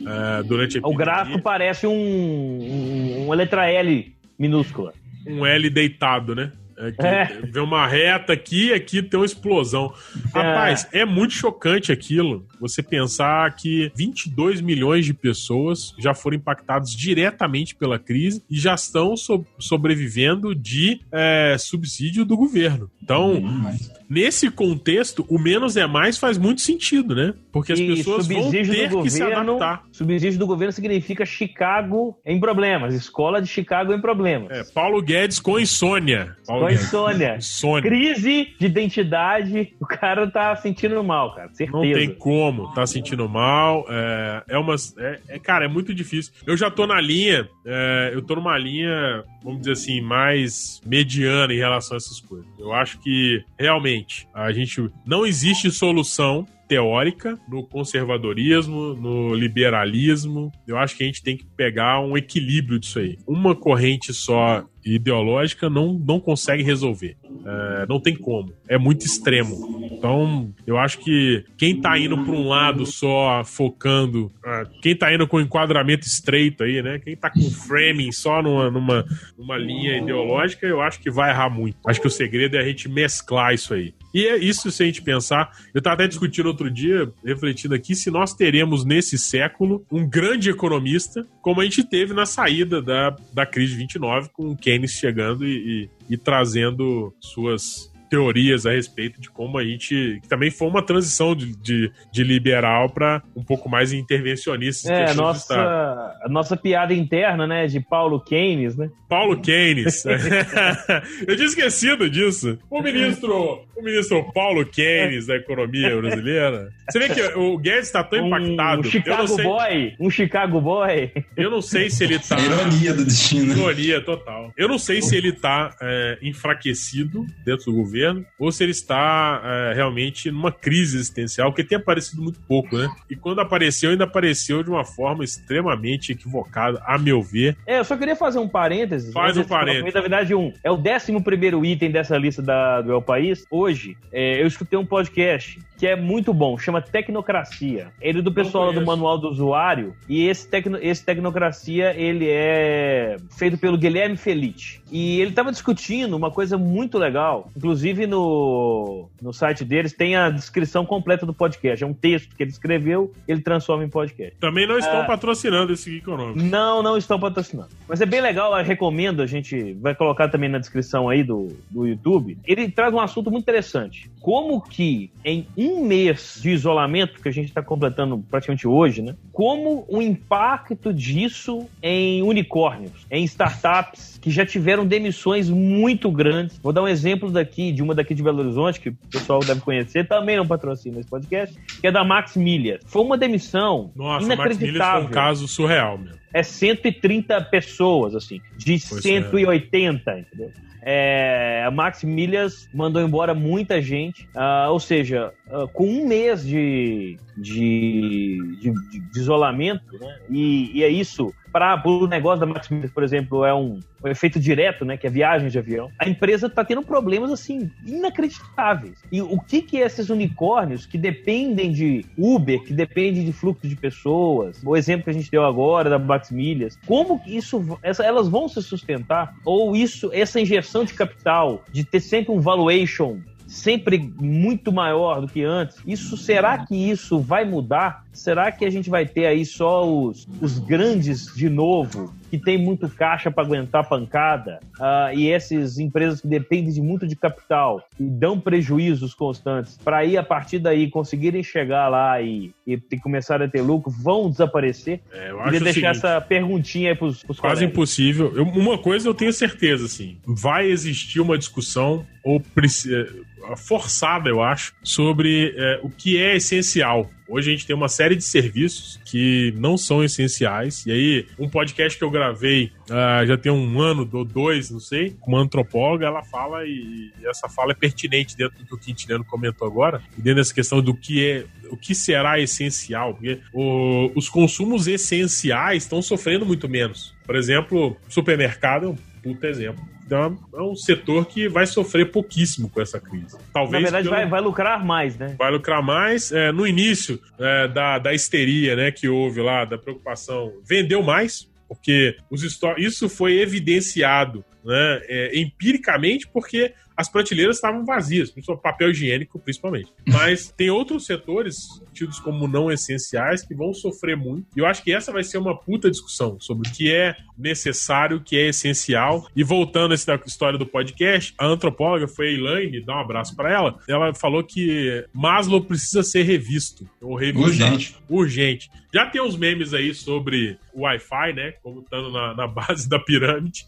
eh, durante a O gráfico parece um, um, uma letra L minúscula. um L deitado, né? É que É. Vê uma reta aqui e aqui tem uma explosão. Rapaz, é muito chocante aquilo. Você pensar que 22 milhões de pessoas já foram impactadas diretamente pela crise e já estão so- sobrevivendo de é, subsídio do governo. Então, Mas- nesse contexto, o menos é mais faz muito sentido, né? Porque as E pessoas vão ter do que se governo- adaptar. Subsídio do governo significa Chicago em problemas, escola de Chicago em problemas. É, Paulo Guedes com insônia. Paulo Com Guedes. insônia. Insônia. Crise de identidade, o cara tá sentindo mal, cara, certeza. Não tem como, tá sentindo mal. É, é umas. É, é, cara, é muito difícil. Eu já tô na linha, é, eu tô numa linha, vamos dizer assim, mais mediana em relação a essas coisas. Eu acho que realmente a gente não existe solução teórica no conservadorismo, no liberalismo. Eu acho que a gente tem que pegar um equilíbrio disso aí. Uma corrente só ideológica não, não consegue resolver. É, não tem como. É muito extremo. Então, eu acho que quem tá indo para um lado só focando, ah, quem tá indo com enquadramento estreito aí, né? Quem tá com framing só numa, numa, numa linha ideológica, eu acho que vai errar muito. Acho que o segredo é a gente mesclar isso aí. E é isso se a gente pensar. Eu tava até discutindo outro dia, refletindo aqui, se nós teremos nesse século um grande economista, como a gente teve na saída da, da crise de 29, com o Keynes chegando e, e- e trazendo suas teorias a respeito de como a gente. que também foi uma transição de, de, de liberal para um pouco mais intervencionista. É, a nossa, a nossa piada interna, né, de Paulo Keynes, né? Paulo Keynes. Eu tinha esquecido disso. O ministro, o ministro Paulo Keynes da economia brasileira. Você vê que o Guedes está tão impactado. Um Chicago sei, Boy, um Chicago Boy. eu não sei se ele tá. Ironia do destino. Ironia total. Eu não sei se ele tá é, enfraquecido dentro do governo ou se ele está é, realmente numa crise existencial, porque tem aparecido muito pouco, né? E quando apareceu, ainda apareceu de uma forma extremamente equivocada, a meu ver. É, eu só queria fazer um parênteses. Faz Antes um parênteses. Na verdade, um. É o 11 primeiro item dessa lista da, do El País. Hoje, é, eu escutei um podcast que é muito bom, chama Tecnocracia. Ele é do pessoal do. Manual do Usuário. E esse, tecno, esse Tecnocracia, ele é feito pelo Guilherme Felite. E ele estava discutindo uma coisa muito legal. Inclusive, no, no site deles tem a descrição completa do podcast. É um texto que ele escreveu, ele transforma em podcast. Também não estão Ah. patrocinando esse econômico. Não, não estão patrocinando. Mas é bem legal, eu recomendo, a gente vai colocar também na descrição aí do, do YouTube. Ele traz um assunto muito interessante. Como que em um mês de isolamento, que a gente está completando praticamente hoje, né? Como o impacto disso em unicórnios, em startups que já tiveram demissões muito grandes. Vou dar um exemplo daqui, de uma daqui de Belo Horizonte, que o pessoal deve conhecer, também não patrocina esse podcast, que é da Max Milhas. Foi uma demissão Nossa, Max Milhas foi inacreditável um caso surreal, meu. é 130 pessoas, assim, de Pois é. 180, entendeu? É, a Max Milhas mandou embora muita gente, ah, ou seja, ah, com um mês de, de, de- de isolamento, né? E, e é isso. Para o negócio da Max Milhas, por exemplo, é um, um efeito direto, né? Que é viagem de avião. A empresa está tendo problemas assim inacreditáveis. E o que que esses unicórnios que dependem de Uber, que dependem de fluxo de pessoas, o exemplo que a gente deu agora da Max Milhas, como que isso, essa, elas vão se sustentar? Ou isso, essa injeção de capital, de ter sempre um valuation sempre muito maior do que antes. Isso será que isso vai mudar será que a gente vai ter aí só os, os grandes de novo, que tem muito caixa para aguentar pancada, uh, e essas empresas que dependem de muito de capital e dão prejuízos constantes, para ir a partir daí conseguirem chegar lá e, e, e começar a ter lucro, vão desaparecer? É, eu Queria deixar seguinte, essa perguntinha aí pros, pros Quase colegas. impossível. Eu, uma coisa eu tenho certeza, assim, vai existir uma discussão ou forçada, eu acho, sobre é, o que é essencial. Hoje a gente tem uma série de serviços que não são essenciais. E aí, um podcast que eu gravei uh, já tem um ano ou dois, não sei, com uma antropóloga, ela fala, e, e essa fala é pertinente dentro do que o Quintiliano comentou agora, dentro dessa questão do que é o que será essencial, porque o, os consumos essenciais estão sofrendo muito menos. Por exemplo, supermercado é um puta exemplo. Então é um setor que vai sofrer pouquíssimo com essa crise. Talvez Na verdade, pelo... vai, vai lucrar mais, né? Vai lucrar mais. É, no início é, da, da histeria né, que houve lá, da preocupação, vendeu mais, porque os isso foi evidenciado né, é, empiricamente, porque as prateleiras estavam vazias, papel higiênico principalmente. Mas tem outros setores tidos como não essenciais que vão sofrer muito. E eu acho que essa vai ser uma puta discussão sobre o que é necessário, o que é essencial. E voltando a essa história do podcast, a antropóloga foi a Elaine, dá um abraço para ela. Ela falou que Maslow precisa ser revisto. Ou Urgente. Urgente. Já tem uns memes aí sobre o Wi-Fi, né? Como estando na, na base da pirâmide.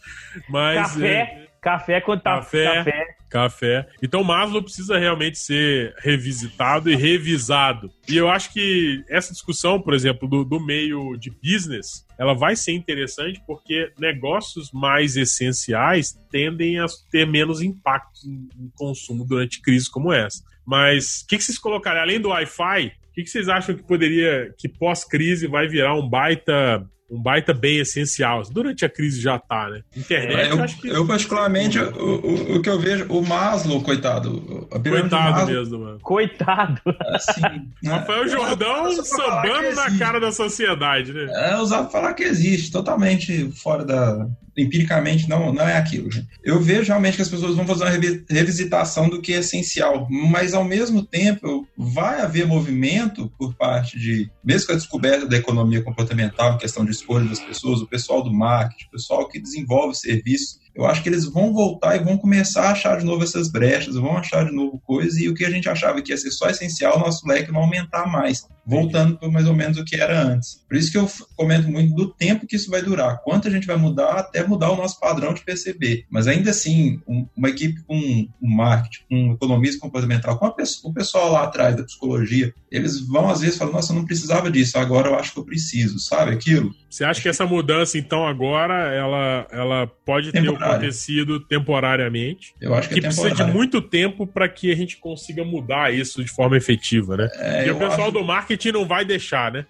Mas. Café. É... Café quando tá café, café. Café. Então Maslow precisa realmente ser revisitado e revisado. E eu acho que essa discussão, por exemplo, do, do meio de business, ela vai ser interessante porque negócios mais essenciais tendem a ter menos impacto em consumo durante crises como essa. Mas o que, que vocês colocarem? Além do Wi-Fi, o que, que vocês acham que poderia, que pós-crise vai virar um baita um baita bem essencial. Durante a crise já tá, né? Internet, é, eu, acho que... eu particularmente, o, o, o, que eu vejo, o Maslow, coitado. Coitado Maslow, mesmo, mano. Coitado. Assim, né? Rafael Jordão sambando na cara da sociedade, né? É usado falar que existe, totalmente fora da, empiricamente não, não é aquilo. Eu vejo realmente que as pessoas vão fazer uma revisitação do que é essencial, mas ao mesmo tempo vai haver movimento por parte de, mesmo com a descoberta da economia comportamental, questão de escolha das pessoas, o pessoal do marketing, o pessoal que desenvolve serviços, eu acho que eles vão voltar e vão começar a achar de novo essas brechas, vão achar de novo coisas, e o que a gente achava que ia ser só essencial, nosso leque não aumentar mais, voltando para mais ou menos o que era antes. Por isso que eu comento muito do tempo que isso vai durar, quanto a gente vai mudar até mudar o nosso padrão de perceber. Mas ainda assim, uma equipe com um marketing, um economista comportamental, com o pessoal lá atrás da psicologia, eles vão às vezes falar, nossa, eu não precisava disso, agora eu acho que eu preciso, sabe aquilo? Você acha que essa mudança, então, agora, ela, ela pode ter acontecido temporariamente? Eu acho que, que é precisa de muito tempo para que a gente consiga mudar isso de forma efetiva, né? É, e o pessoal acho... do marketing não vai deixar, né?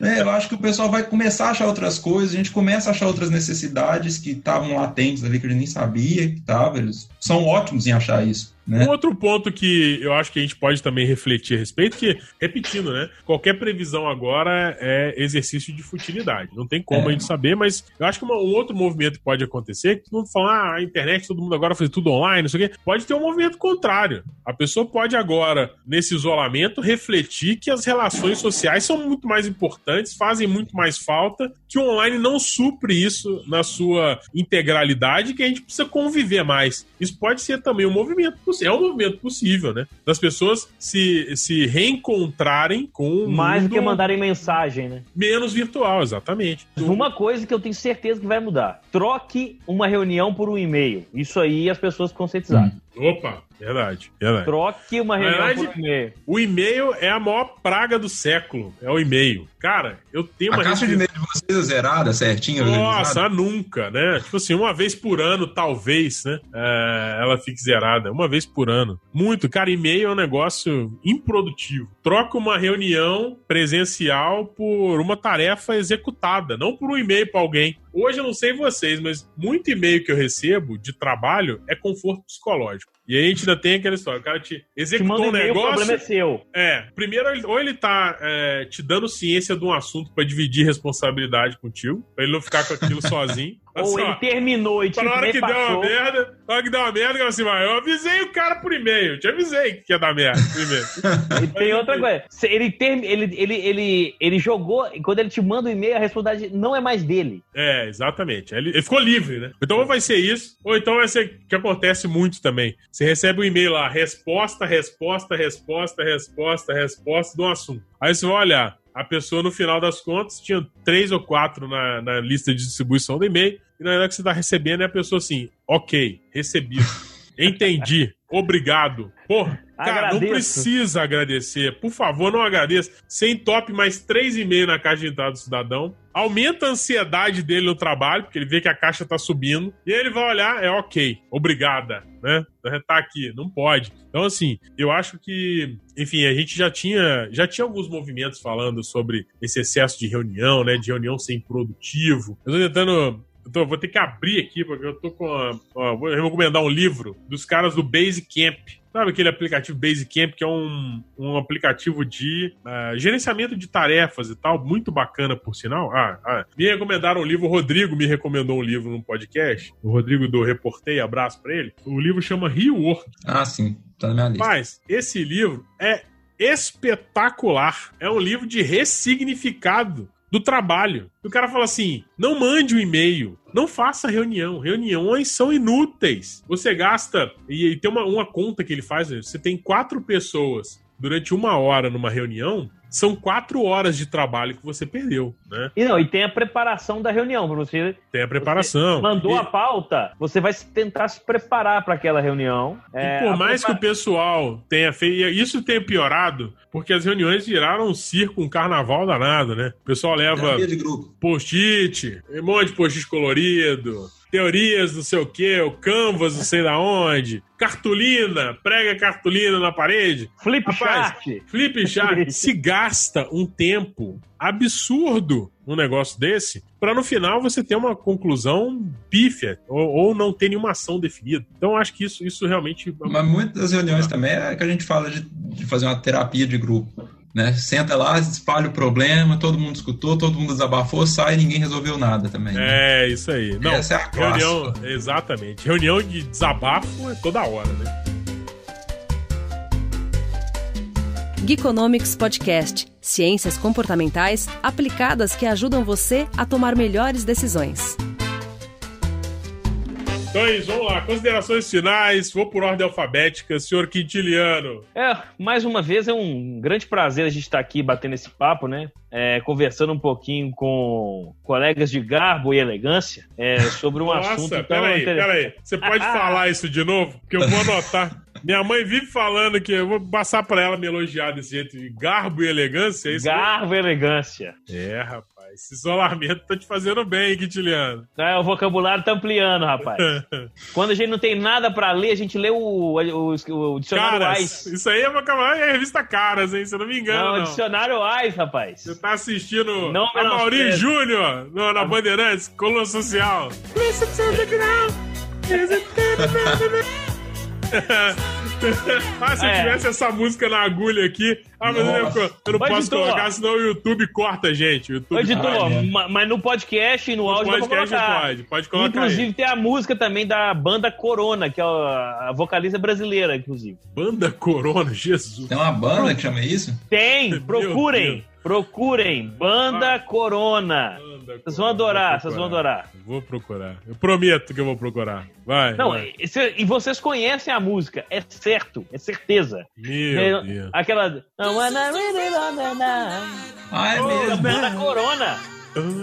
É, eu acho que o pessoal vai começar a achar outras coisas, a gente começa a achar outras necessidades que estavam latentes ali, que a gente nem sabia que estavam. Eles são ótimos em achar isso. Né? Um outro ponto que eu acho que a gente pode também refletir a respeito, que, repetindo, né? Qualquer previsão agora é exercício de futilidade. Não tem como é. a gente saber, mas eu acho que uma, um outro movimento que pode acontecer, que todo mundo fala, ah, a internet, todo mundo agora faz tudo online, não sei o quê. Pode ter um movimento contrário. A pessoa pode agora, nesse isolamento, refletir que as relações sociais são muito mais importantes, fazem muito mais falta, que o online não supre isso na sua integralidade, que a gente precisa conviver mais. Isso pode ser também um movimento possível é um movimento possível, né? Das pessoas se, se reencontrarem com Mais do que mandarem mensagem, né? Menos virtual, exatamente. Uma coisa que eu tenho certeza que vai mudar. Troque uma reunião por um e-mail. Isso aí as pessoas conscientizaram. Hum. Opa, verdade, verdade. Troque uma reunião verdade, por e-mail. O e-mail é a maior praga do século. É o e-mail. Cara, eu tenho uma. A caixa de e-mail de vocês é zerada, certinha? Nossa, nunca, né? Tipo assim, uma vez por ano, talvez, né? É, ela fique zerada. Uma vez por ano. Muito. Cara, e-mail é um negócio improdutivo. Troca uma reunião presencial por uma tarefa executada, não por um e-mail para alguém. Hoje eu não sei vocês, mas muito e-mail que eu recebo de trabalho é conforto psicológico. E aí a gente ainda tem aquela história. O cara te executou te um negócio. O problema é seu. É. Primeiro, ou ele tá é, te dando ciência de um assunto para dividir responsabilidade contigo, pra ele não ficar com aquilo sozinho. Ou assim, ele ó, terminou e tipo, Na hora que passou. deu uma merda, na hora que deu uma merda, eu assim, eu avisei o cara por e-mail. Te avisei que ia dar merda primeiro. e tem outra coisa. Ele, ter, ele, ele, ele, ele jogou, quando ele te manda o um e-mail, a responsabilidade não é mais dele. É, exatamente. Ele, ele ficou livre, né? Então ou vai ser isso, ou então vai ser que acontece muito também. Você recebe um e-mail lá, resposta, resposta, resposta, resposta, resposta do assunto. Aí você vai olhar, a pessoa, no final das contas, tinha três ou quatro na, na lista de distribuição do e-mail, e na hora que você está recebendo, é a pessoa assim, ok, recebido, entendi, obrigado. Porra, cara, Agradeço. não precisa agradecer. Por favor, não agradeça. Sem top mais três e meio na caixa de entrada do cidadão. Aumenta a ansiedade dele no trabalho, porque ele vê que a caixa tá subindo. E ele vai olhar, é ok, obrigada, né? Tá aqui, não pode. Então, assim, eu acho que, enfim, a gente já tinha, já tinha alguns movimentos falando sobre esse excesso de reunião, né? De reunião sem produtivo. Eu tô tentando eu tô, vou ter que abrir aqui, porque eu tô com. Ó, vou recomendar um livro dos caras do Basecamp. Sabe aquele aplicativo Basecamp, que é um, um aplicativo de uh, gerenciamento de tarefas e tal, muito bacana, por sinal? Ah, ah, me recomendaram um livro, o Rodrigo me recomendou um livro num podcast, o Rodrigo do Reportei, abraço pra ele. O livro chama Rework. Ah, sim, tá na minha lista. Mas, esse livro é espetacular. É um livro de ressignificado do trabalho. O cara fala assim: não mande um e-mail, não faça reunião. Reuniões são inúteis. Você gasta, e, e tem uma, uma conta que ele faz: você tem quatro pessoas durante uma hora numa reunião, são quatro horas de trabalho que você perdeu, né? E não, e tem a preparação da reunião, para você. Tem a preparação. mandou e... a pauta, você vai tentar se preparar para aquela reunião. É, e por mais prepara... que o pessoal tenha feito. Isso tenha piorado, porque as reuniões viraram um circo, um carnaval danado, né? O pessoal leva post-it, um monte de post-it colorido teorias não sei o que, o canvas não sei da onde, cartolina, prega cartolina na parede. Flip Rapaz, chart. Flip chart. se gasta um tempo absurdo um negócio desse, para no final você ter uma conclusão pífia ou, ou, não ter nenhuma ação definida. Então acho que isso, isso realmente. Mas muitas das reuniões também é que a gente fala de, de fazer uma terapia de grupo. Né? Senta lá, espalha o problema, todo mundo escutou, todo mundo desabafou, sai e ninguém resolveu nada também. Né? É, isso aí. Não, Essa é a reunião, exatamente. Reunião de desabafo é toda hora, né? Geekonomics Podcast. Ciências comportamentais aplicadas que ajudam você a tomar melhores decisões. Então, vamos lá. Considerações finais. Vou por ordem alfabética. Senhor Quintiliano. É, mais uma vez é um grande prazer a gente estar aqui batendo esse papo, né? É, conversando um pouquinho com colegas de garbo e elegância é, sobre um Nossa, assunto tão peraí, peraí. Você pode falar isso de novo? Porque eu vou anotar. Minha mãe vive falando que eu vou passar pra ela me elogiar desse jeito de garbo e elegância. É garbo e elegância. É, rapaz. Esse isolamento tá te fazendo bem, Quintiliano. É, o vocabulário tá ampliando, rapaz. Quando a gente não tem nada pra ler, a gente lê o, o, o dicionário Caras, Isso aí é vocabulário, é revista Caras, hein? Se eu não me engano. Não, não. dicionário Wise, rapaz. Você tá assistindo não, a Mauri Júnior na Bandeirantes, coluna social. Listen to the ground. ah, se eu é. tivesse essa música na agulha aqui. Ah, mas Nossa. eu, eu não posso editor, colocar, senão o YouTube corta, gente. YouTube editor, mas no podcast e no, no áudio podcast pode, pode colocar. Inclusive aí. tem a música também da banda Corona, que é a vocalista brasileira, inclusive. Banda Corona, Jesus. Tem uma banda que chama isso? Tem, procurem. Procurem Banda ah, Corona. Banda vocês vão adorar, vocês vão adorar. Vou procurar. Eu prometo que eu vou procurar. Vai. Não, vai. Esse, e vocês conhecem a música, é certo, é certeza. Meu é, Deus. Aquela. Ah, é mesmo. Banda Corona.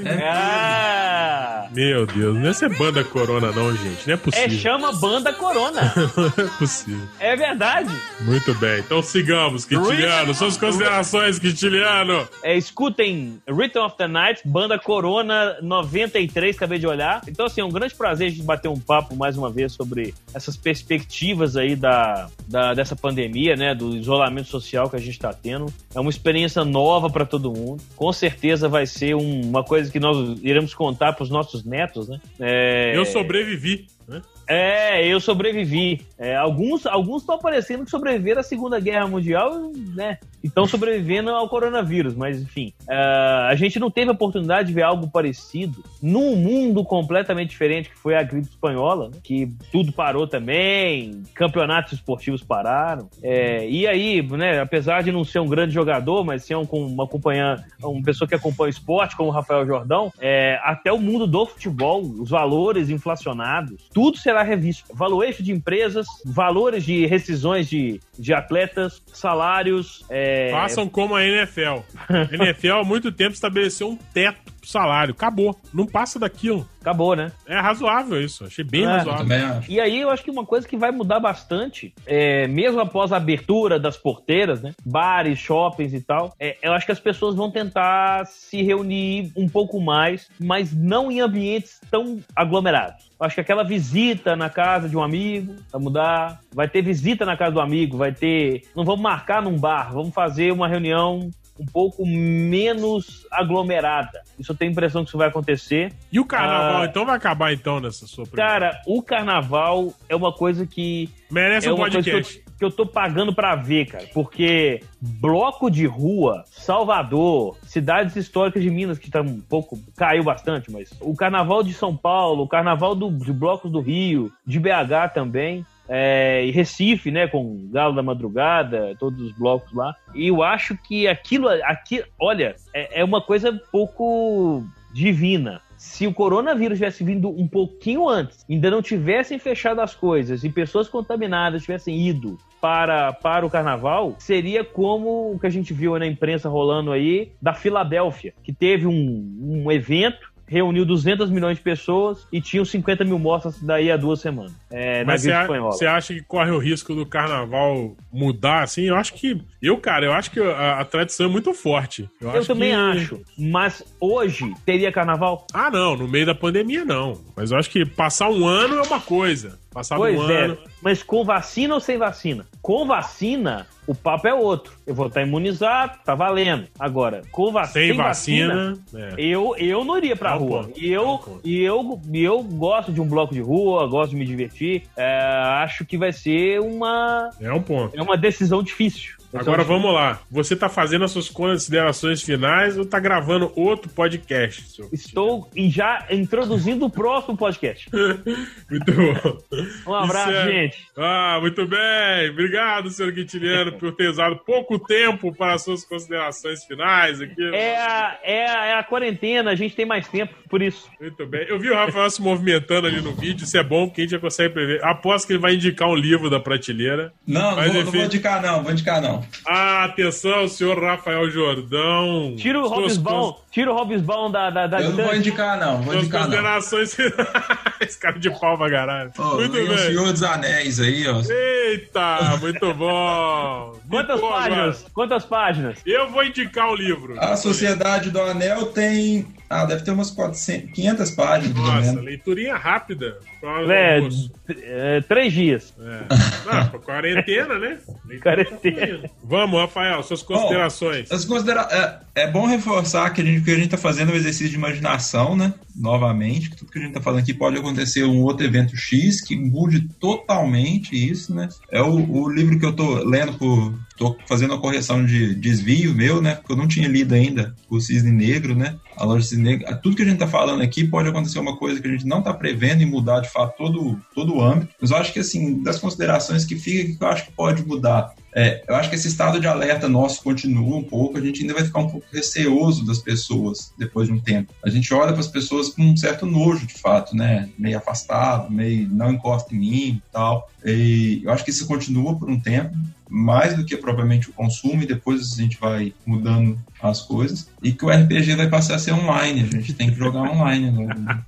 É. Ah. Meu Deus, não é ser banda Corona, não, gente. Não é possível. É, chama banda Corona. não é possível. É verdade. Muito bem. Então sigamos, Quintiliano. Suas considerações, Quintiliano. É, escutem Rhythm of the Night, banda Corona 93, acabei de olhar. Então, assim, é um grande prazer a gente bater um papo mais uma vez sobre essas perspectivas aí da, da dessa pandemia, né? Do isolamento social que a gente está tendo. É uma experiência nova para todo mundo. Com certeza vai ser um, uma coisa que nós iremos contar para os nossos netos, né? É... Eu sobrevivi. né? É, eu sobrevivi. É, alguns alguns estão aparecendo que sobreviveram à Segunda Guerra Mundial, né? E estão sobrevivendo ao coronavírus, mas enfim. Uh, a gente não teve a oportunidade de ver algo parecido num mundo completamente diferente, que foi a gripe espanhola, né? que tudo parou também, campeonatos esportivos pararam. É, e aí, né, apesar de não ser um grande jogador, mas ser um, uma, acompanhar, uma pessoa que acompanha o esporte, como o Rafael Jordão, é, até o mundo do futebol, os valores inflacionados, tudo será revisto. Valuation de empresas, valores de rescisões de, de atletas, salários. É... Façam como a NFL. A NFL há muito tempo estabeleceu um teto pro salário. Acabou. Não passa daquilo. Acabou, né? É razoável isso. Achei bem é, razoável. E aí eu acho que uma coisa que vai mudar bastante, é, mesmo após a abertura das porteiras, né? Bares, shoppings e tal, é, eu acho que as pessoas vão tentar se reunir um pouco mais, mas não em ambientes tão aglomerados. Acho que aquela visita na casa de um amigo vai mudar. Vai ter visita na casa do amigo, vai ter. Não vamos marcar num bar, vamos fazer uma reunião um pouco menos aglomerada. Isso eu tenho a impressão que isso vai acontecer. E o carnaval, ah, então, vai acabar então nessa sua primeira? Cara, o carnaval é uma coisa que. Merece é um podcast. Que eu, tô pagando para ver, cara. Porque bloco de rua, Salvador, cidades históricas de Minas, que tá um pouco. caiu bastante, mas. O carnaval de São Paulo, o carnaval do, de blocos do Rio, de BH também é, e Recife, né, com Galo da Madrugada, todos os blocos lá. E eu acho que aquilo, aqui, olha, é, é uma coisa pouco divina. Se o coronavírus tivesse vindo um pouquinho antes, ainda não tivessem fechado as coisas e pessoas contaminadas tivessem ido para, para o carnaval, seria como o que a gente viu na imprensa rolando aí da Filadélfia, que teve um, um evento reuniu 200 milhões de pessoas e tinham 50 mil mortes daí a duas semanas. É, Mas você acha que corre o risco do carnaval mudar assim? Eu acho que. Eu, cara, eu acho que a, a tradição é muito forte. Eu, eu também que... acho. Mas hoje teria carnaval? Ah, não. No meio da pandemia, não. Mas eu acho que passar um ano é uma coisa. Passar pois um é. ano. Mas com vacina ou sem vacina? Com vacina, o papo é outro. Eu vou estar imunizado, tá valendo. Agora, com vac sem, sem vacina, vacina é. eu, eu não iria pra rua. Ponto. E eu, e eu, e eu gosto de um bloco de rua, gosto de me divertir. É, acho que vai ser uma. É um ponto. É uma decisão difícil. Agora vamos lá. Você tá fazendo as suas considerações finais ou tá gravando outro podcast? Estou já introduzindo o próximo podcast. muito bom. Um abraço, é... gente. Ah, muito bem. Obrigado, senhor Quintiliano, por ter usado pouco tempo para as suas considerações finais aqui. É a, é, a, é a quarentena, a gente tem mais tempo por isso. Muito bem. Eu vi o Rafael se movimentando ali no vídeo, isso é bom, porque a gente já consegue prever. Aposto que ele vai indicar um livro da prateleira. Não, mas, vou, enfim... não vou indicar não, vou indicar não. Ah, atenção, senhor Rafael Jordão. Tira o Robisbão, tira o Robisbão da, da, da Eu não vou indicar, não. Vou indicar, considerações Esse cara de palma, caralho. Oh, muito bem. o Senhor dos Anéis aí, ó. Eita, muito bom. Quantas páginas? Agora. Quantas páginas? Eu vou indicar o livro. A Sociedade do Anel tem ah, deve ter umas 400, 500 páginas. Nossa, leiturinha rápida. É, é, três dias. É. Não, quarentena, né? quarentena. Vamos, Rafael, suas considerações. Bom, considera é, é, bom reforçar que a gente, que a gente tá fazendo um exercício de imaginação, né? Novamente, que tudo que a gente tá falando aqui pode acontecer um outro evento X que mude totalmente isso, né? É o, o livro que eu tô lendo por. Tô fazendo a correção de desvio meu, né? Porque eu não tinha lido ainda o Cisne Negro, né? A loja Cisne Negro. Tudo que a gente tá falando aqui pode acontecer uma coisa que a gente não tá prevendo e mudar de fato todo, todo o âmbito. Mas eu acho que, assim, das considerações que fica, que eu acho que pode mudar. É, eu acho que esse estado de alerta nosso continua um pouco, a gente ainda vai ficar um pouco receoso das pessoas depois de um tempo. A gente olha para as pessoas com um certo nojo, de fato, né? Meio afastado, meio não encosta em mim tal. E eu acho que isso continua por um tempo, mais do que propriamente o consumo, e depois a gente vai mudando as coisas. E que o RPG vai passar a ser online, a gente tem que jogar online. Né?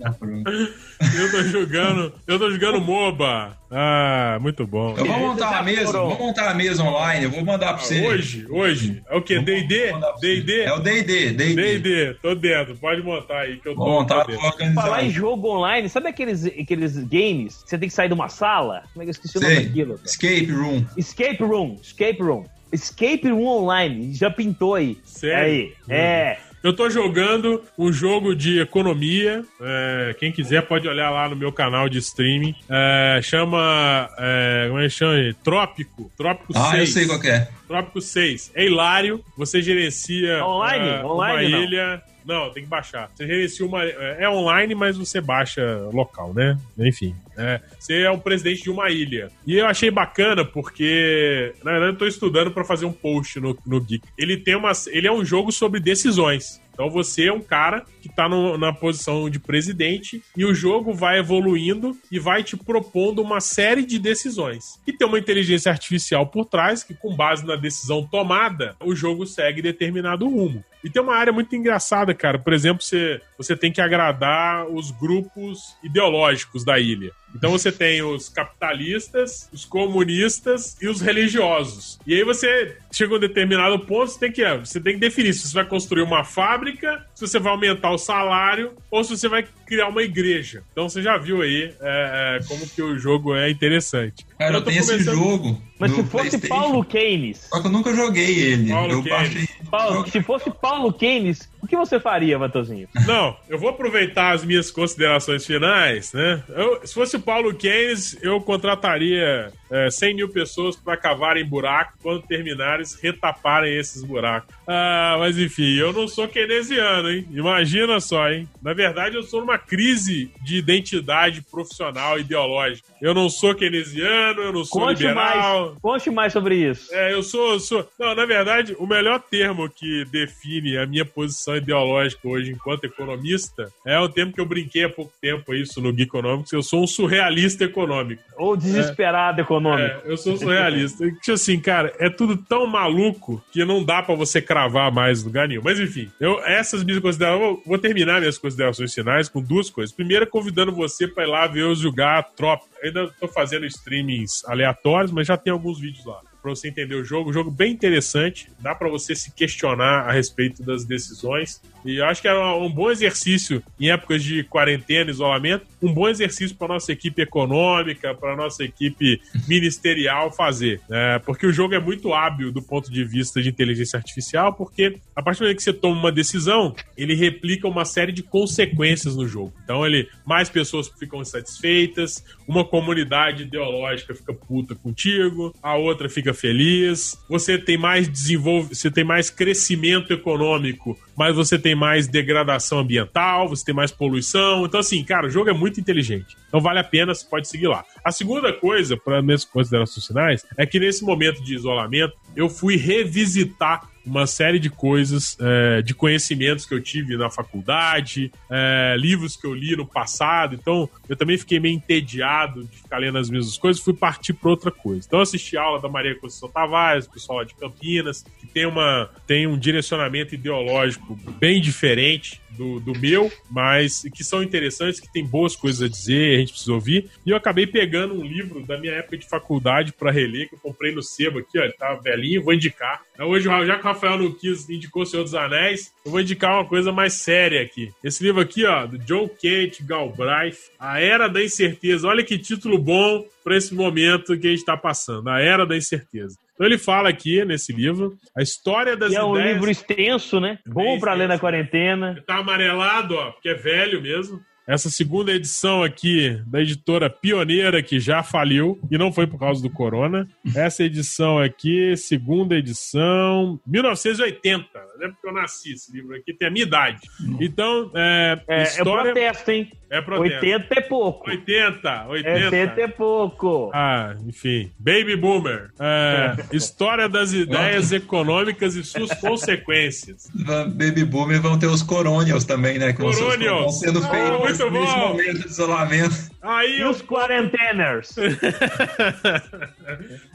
eu tô jogando, eu tô jogando MOBA. Ah, muito bom. Eu vou montar uma mesa, vou montar uma mesa online, eu vou mandar pra você. Hoje, hoje. É o que? D&D? D&D? É o D&D, D&D. D&D, tô dentro, pode montar aí que eu tô Vou montar, Falar em jogo online, sabe aqueles, aqueles games que você tem que sair de uma sala? Como é que eu esqueci o nome daquilo? Escape Room. Escape Room, Escape Room. Escape Room Online, já pintou aí. Sério? Aí, é. Eu tô jogando um jogo de economia. É, quem quiser pode olhar lá no meu canal de streaming. É, chama. É, como é que chama? Trópico. Trópico ah, 6. Ah, eu sei qual é. Trópico 6. É hilário. Você gerencia online, uh, online uma ilha. Não, tem que baixar. Você gerencia uma. É online, mas você baixa local, né? Enfim. É, você é o presidente de uma ilha. E eu achei bacana porque, na verdade, eu tô estudando para fazer um post no, no Geek. Ele tem uma. Ele é um jogo sobre decisões. Então você é um cara que tá no, na posição de presidente e o jogo vai evoluindo e vai te propondo uma série de decisões. E tem uma inteligência artificial por trás que, com base na decisão tomada, o jogo segue determinado rumo. E tem uma área muito engraçada, cara. Por exemplo, você, você tem que agradar os grupos ideológicos da ilha. Então você tem os capitalistas, os comunistas e os religiosos. E aí você chega a um determinado ponto, você tem que, você tem que definir se você vai construir uma fábrica, se você vai aumentar o salário ou se você vai criar uma igreja. Então você já viu aí é, é como que o jogo é interessante. Cara, eu, tenho esse jogo. Mas se fosse Paulo Keynes. Só que eu nunca joguei ele. Paulo eu Keynes. Paulo, se fosse Paulo Keynes, o que você faria, Matosinho? Não, eu vou aproveitar as minhas considerações finais, né? Eu, se fosse Paulo Keynes, eu contrataria é, 100 mil pessoas para cavarem buraco quando terminarem, retaparem esses buracos. Ah, mas enfim, eu não sou keynesiano, hein? Imagina só, hein? Na verdade, eu sou numa crise de identidade profissional ideológica. Eu não sou keynesiano, eu não sou conte liberal. Mais, conte mais sobre isso. É, eu sou, sou. Não, na verdade, o melhor termo que define a minha posição ideológica hoje enquanto economista é o termo que eu brinquei há pouco tempo isso no Geekonomics. Eu sou um surrealista econômico. Ou desesperado é, econômico. É, eu sou surrealista. tipo assim, cara, é tudo tão maluco que não dá para você cravar mais lugar nenhum. Mas enfim, eu, essas minhas considerações. Vou, terminar minhas considerações finais com duas coisas. Primeiro, convidando você para ir lá ver eu jogar a tropa. Eu ainda tô fazendo streamings aleatórios, mas já tem alguns vídeos lá para você entender o jogo. Um jogo bem interessante, dá para você se questionar a respeito das decisões. E acho que é um bom exercício em épocas de quarentena, isolamento, um bom exercício para nossa equipe econômica, para nossa equipe ministerial fazer. Né? Porque o jogo é muito hábil do ponto de vista de inteligência artificial, porque a partir do momento que você toma uma decisão, ele replica uma série de consequências no jogo. Então, ele mais pessoas ficam insatisfeitas, uma comunidade ideológica fica puta contigo, a outra fica feliz, você tem mais desenvolvimento, você tem mais crescimento econômico, mas você tem mais degradação ambiental, você tem mais poluição. Então, assim, cara, o jogo é muito inteligente. Então vale a pena, você pode seguir lá. A segunda coisa, para minhas considerações finais, é que nesse momento de isolamento, eu fui revisitar uma série de coisas, é, de conhecimentos que eu tive na faculdade, é, livros que eu li no passado. Então, eu também fiquei meio entediado de ficar lendo as mesmas coisas, fui partir para outra coisa. Então, eu assisti a aula da Maria Conceição Tavares, pessoal lá de Campinas, que tem, uma, tem um direcionamento ideológico bem diferente do, do meu, mas que são interessantes, que tem boas coisas a dizer, a gente precisa ouvir. E eu acabei pegando um livro da minha época de faculdade para reler, que eu comprei no sebo aqui, ó, ele tá velhinho, vou indicar. Então, hoje, já que o Rafael não quis, indicou O Senhor dos Anéis, eu vou indicar uma coisa mais séria aqui. Esse livro aqui, ó, do John Kate Galbraith, A Era da Incerteza. Olha que título bom para esse momento que a gente está passando, A Era da Incerteza. Então ele fala aqui nesse livro a história das e é um ideias... livro extenso, né? Bom para ler na quarentena. Tá amarelado, ó, porque é velho mesmo. Essa segunda edição aqui da editora Pioneira, que já faliu, e não foi por causa do corona. Essa edição aqui, segunda edição, 1980. Não é porque eu nasci esse livro aqui, tem a minha idade. Então, é. É, história... é protesto, hein? É protesto. 80 é pouco. 80, 80. 80 é pouco. Ah, enfim. Baby Boomer. É, história das ideias econômicas e suas consequências. Baby Boomer vão ter os Coronials também, né? Que Coronials. vão sendo feitos muito nesse bom. momento de isolamento. Aí E os quarenteners?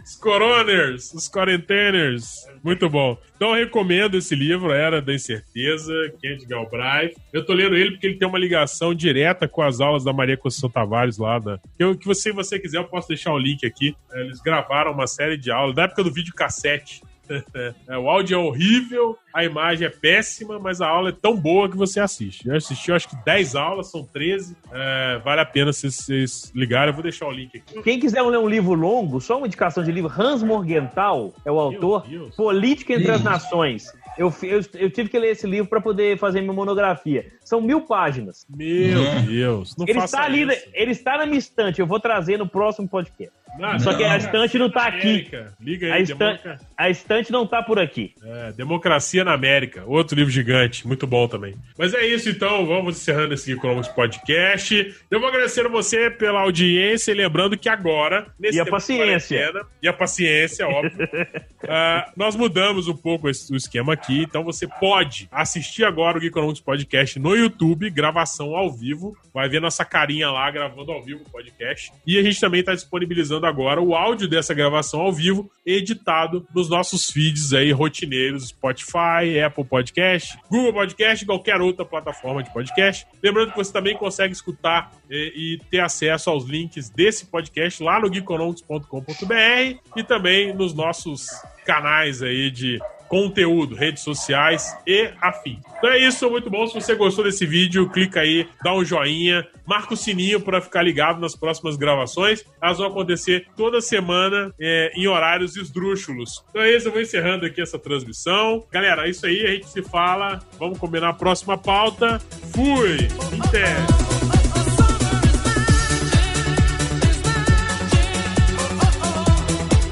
os coroners, os quarenteners. Muito bom. Então eu recomendo esse livro, Era da Incerteza, Kent Galbraith. Eu tô lendo ele porque ele tem uma ligação direta com as aulas da Maria Conceição Tavares lá. Da... Eu, que você, se você quiser, eu posso deixar o link aqui. Eles gravaram uma série de aulas, da época do vídeo cassete. É, o áudio é horrível, a imagem é péssima, mas a aula é tão boa que você assiste. Eu assisti, eu acho que 10 aulas, são 13. É, vale a pena se vocês ligarem. Eu vou deixar o link aqui. Quem quiser ler um livro longo, só uma indicação de livro, Hans Morgenthal é o autor, Deus. Política entre as Isso. Nações. Eu, eu, eu tive que ler esse livro para poder fazer minha monografia. São mil páginas. Meu uhum. Deus. Não ele está ali, isso. ele está na minha estante. Eu vou trazer no próximo podcast. Não, Só que a estante não tá aqui. Liga aí, a, estante, a estante não tá por aqui. É, Democracia na América. Outro livro gigante. Muito bom também. Mas é isso, então. Vamos encerrando esse Economics Podcast. Eu vou agradecer a você pela audiência e lembrando que agora, nesse e a paciência. E a paciência, óbvio. uh, nós mudamos um pouco esse, o esquema aqui. Então você pode assistir agora o Economics Podcast no YouTube, gravação ao vivo. Vai ver nossa carinha lá gravando ao vivo o podcast. E a gente também está disponibilizando agora o áudio dessa gravação ao vivo, editado nos nossos feeds aí rotineiros, Spotify, Apple Podcast, Google Podcast, qualquer outra plataforma de podcast. Lembrando que você também consegue escutar e, e ter acesso aos links desse podcast lá no geekonomics.com.br e também nos nossos canais aí de conteúdo, redes sociais e afim. Então é isso, muito bom. Se você gostou desse vídeo, clica aí, dá um joinha, marca o sininho para ficar ligado nas próximas gravações. Elas vão acontecer toda semana é, em horários esdrúxulos. Então é isso, eu vou encerrando aqui essa transmissão. Galera, é isso aí, a gente se fala. Vamos combinar a próxima pauta. Fui! Até!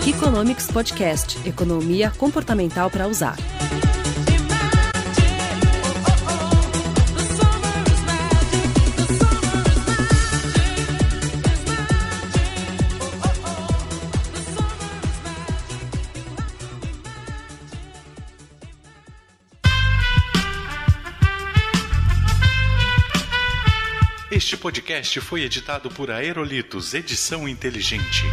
Economics Podcast Economia comportamental para usar. Este podcast foi editado por Aerolitos Edição Inteligente.